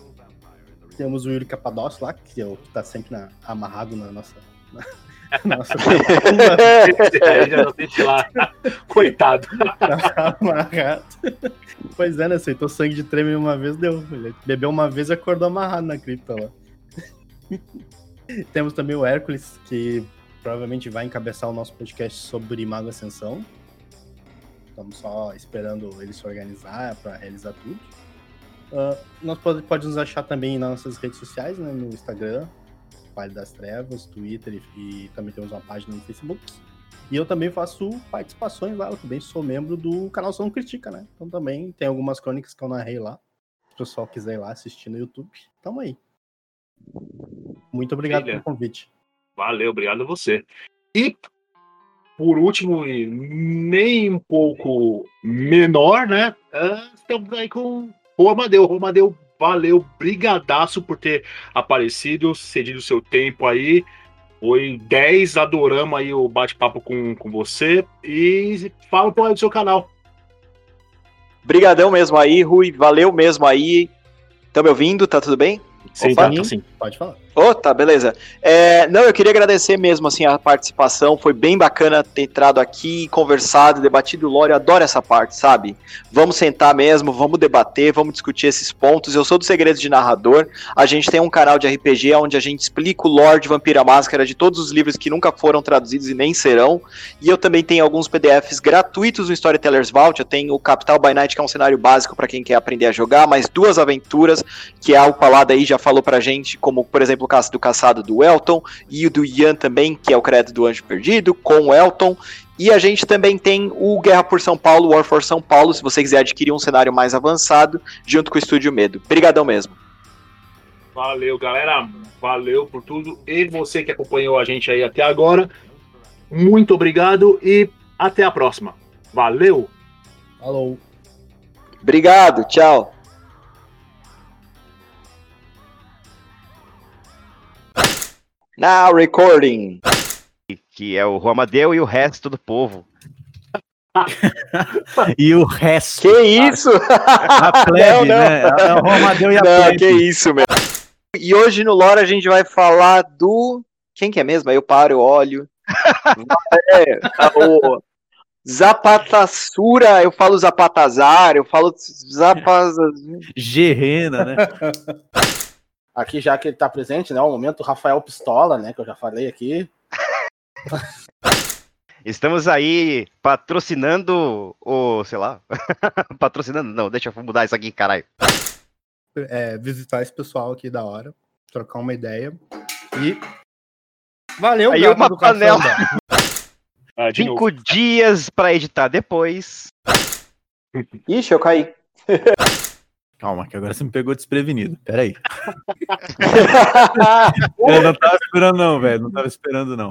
temos o Yuri Capadócio lá, que é o que tá sempre na, amarrado na nossa. Na, nossa já não senti lá. Coitado. amarrado. Pois é, né? Aceitou sangue de treme uma vez, deu. Bebeu uma vez e acordou amarrado na cripta lá. Temos também o Hércules, que provavelmente vai encabeçar o nosso podcast sobre Mago Ascensão. Estamos só esperando ele se organizar para realizar tudo. Uh, nós pode, pode nos achar também nas nossas redes sociais, né, no Instagram, Vale das Trevas, Twitter e, e, também temos uma página no Facebook. E eu também faço participações lá, eu também sou membro do canal São Critica, né? Então também tem algumas crônicas que eu narrei lá. Se o pessoal quiser ir lá assistir no YouTube, tamo aí. Muito obrigado Filha. pelo convite. Valeu, obrigado a você. E por último, e nem um pouco menor, né? Uh, estamos aí com o Amadeu. O Amadeu, valeu, brigadaço por ter aparecido, cedido seu tempo aí. Foi 10, adoramos aí o bate-papo com, com você. E fala um pouco do seu canal. Brigadão mesmo aí, Rui. Valeu mesmo aí. Estão me ouvindo? Tá tudo bem? Sim, tá, sim. Pode falar. Oh, tá, beleza. É, não, eu queria agradecer mesmo, assim, a participação. Foi bem bacana ter entrado aqui, conversado, debatido o lore. Eu adoro essa parte, sabe? Vamos sentar mesmo, vamos debater, vamos discutir esses pontos. Eu sou do Segredos de Narrador. A gente tem um canal de RPG onde a gente explica o lore de Vampira Máscara de todos os livros que nunca foram traduzidos e nem serão. E eu também tenho alguns PDFs gratuitos no Storytellers Vault. Eu tenho o Capital by Night, que é um cenário básico para quem quer aprender a jogar, mais duas aventuras, que a Palada aí já falou pra gente, como, por exemplo, o do Caçado do Elton e o do Ian também, que é o crédito do Anjo Perdido, com o Elton. E a gente também tem o Guerra por São Paulo, War for São Paulo, se você quiser adquirir um cenário mais avançado, junto com o Estúdio Medo. Obrigadão mesmo. Valeu, galera. Valeu por tudo. E você que acompanhou a gente aí até agora, muito obrigado e até a próxima. Valeu. Falou. Obrigado, tchau. Now recording. Que é o Romadeu e o resto do povo. e o resto. Que isso? A plebe, não, não. né? É o Romadeu e a não, plebe. Que isso, meu. E hoje no Lore a gente vai falar do. Quem que é mesmo? Aí eu paro, olho. é, o Zapatassura, eu falo Zapatazar, eu falo Zapaz... Gerena, né? Aqui já que ele está presente, né? O momento Rafael Pistola, né? Que eu já falei aqui. Estamos aí patrocinando o, sei lá, patrocinando, não, deixa eu mudar isso aqui, caralho. É, visitar esse pessoal aqui da hora, trocar uma ideia e valeu, aí uma panela. Ah, Cinco novo. dias para editar depois. Ixi, eu caí. Calma, que agora você me pegou desprevenido. Peraí. eu não tava esperando, não, velho. Não tava esperando, não.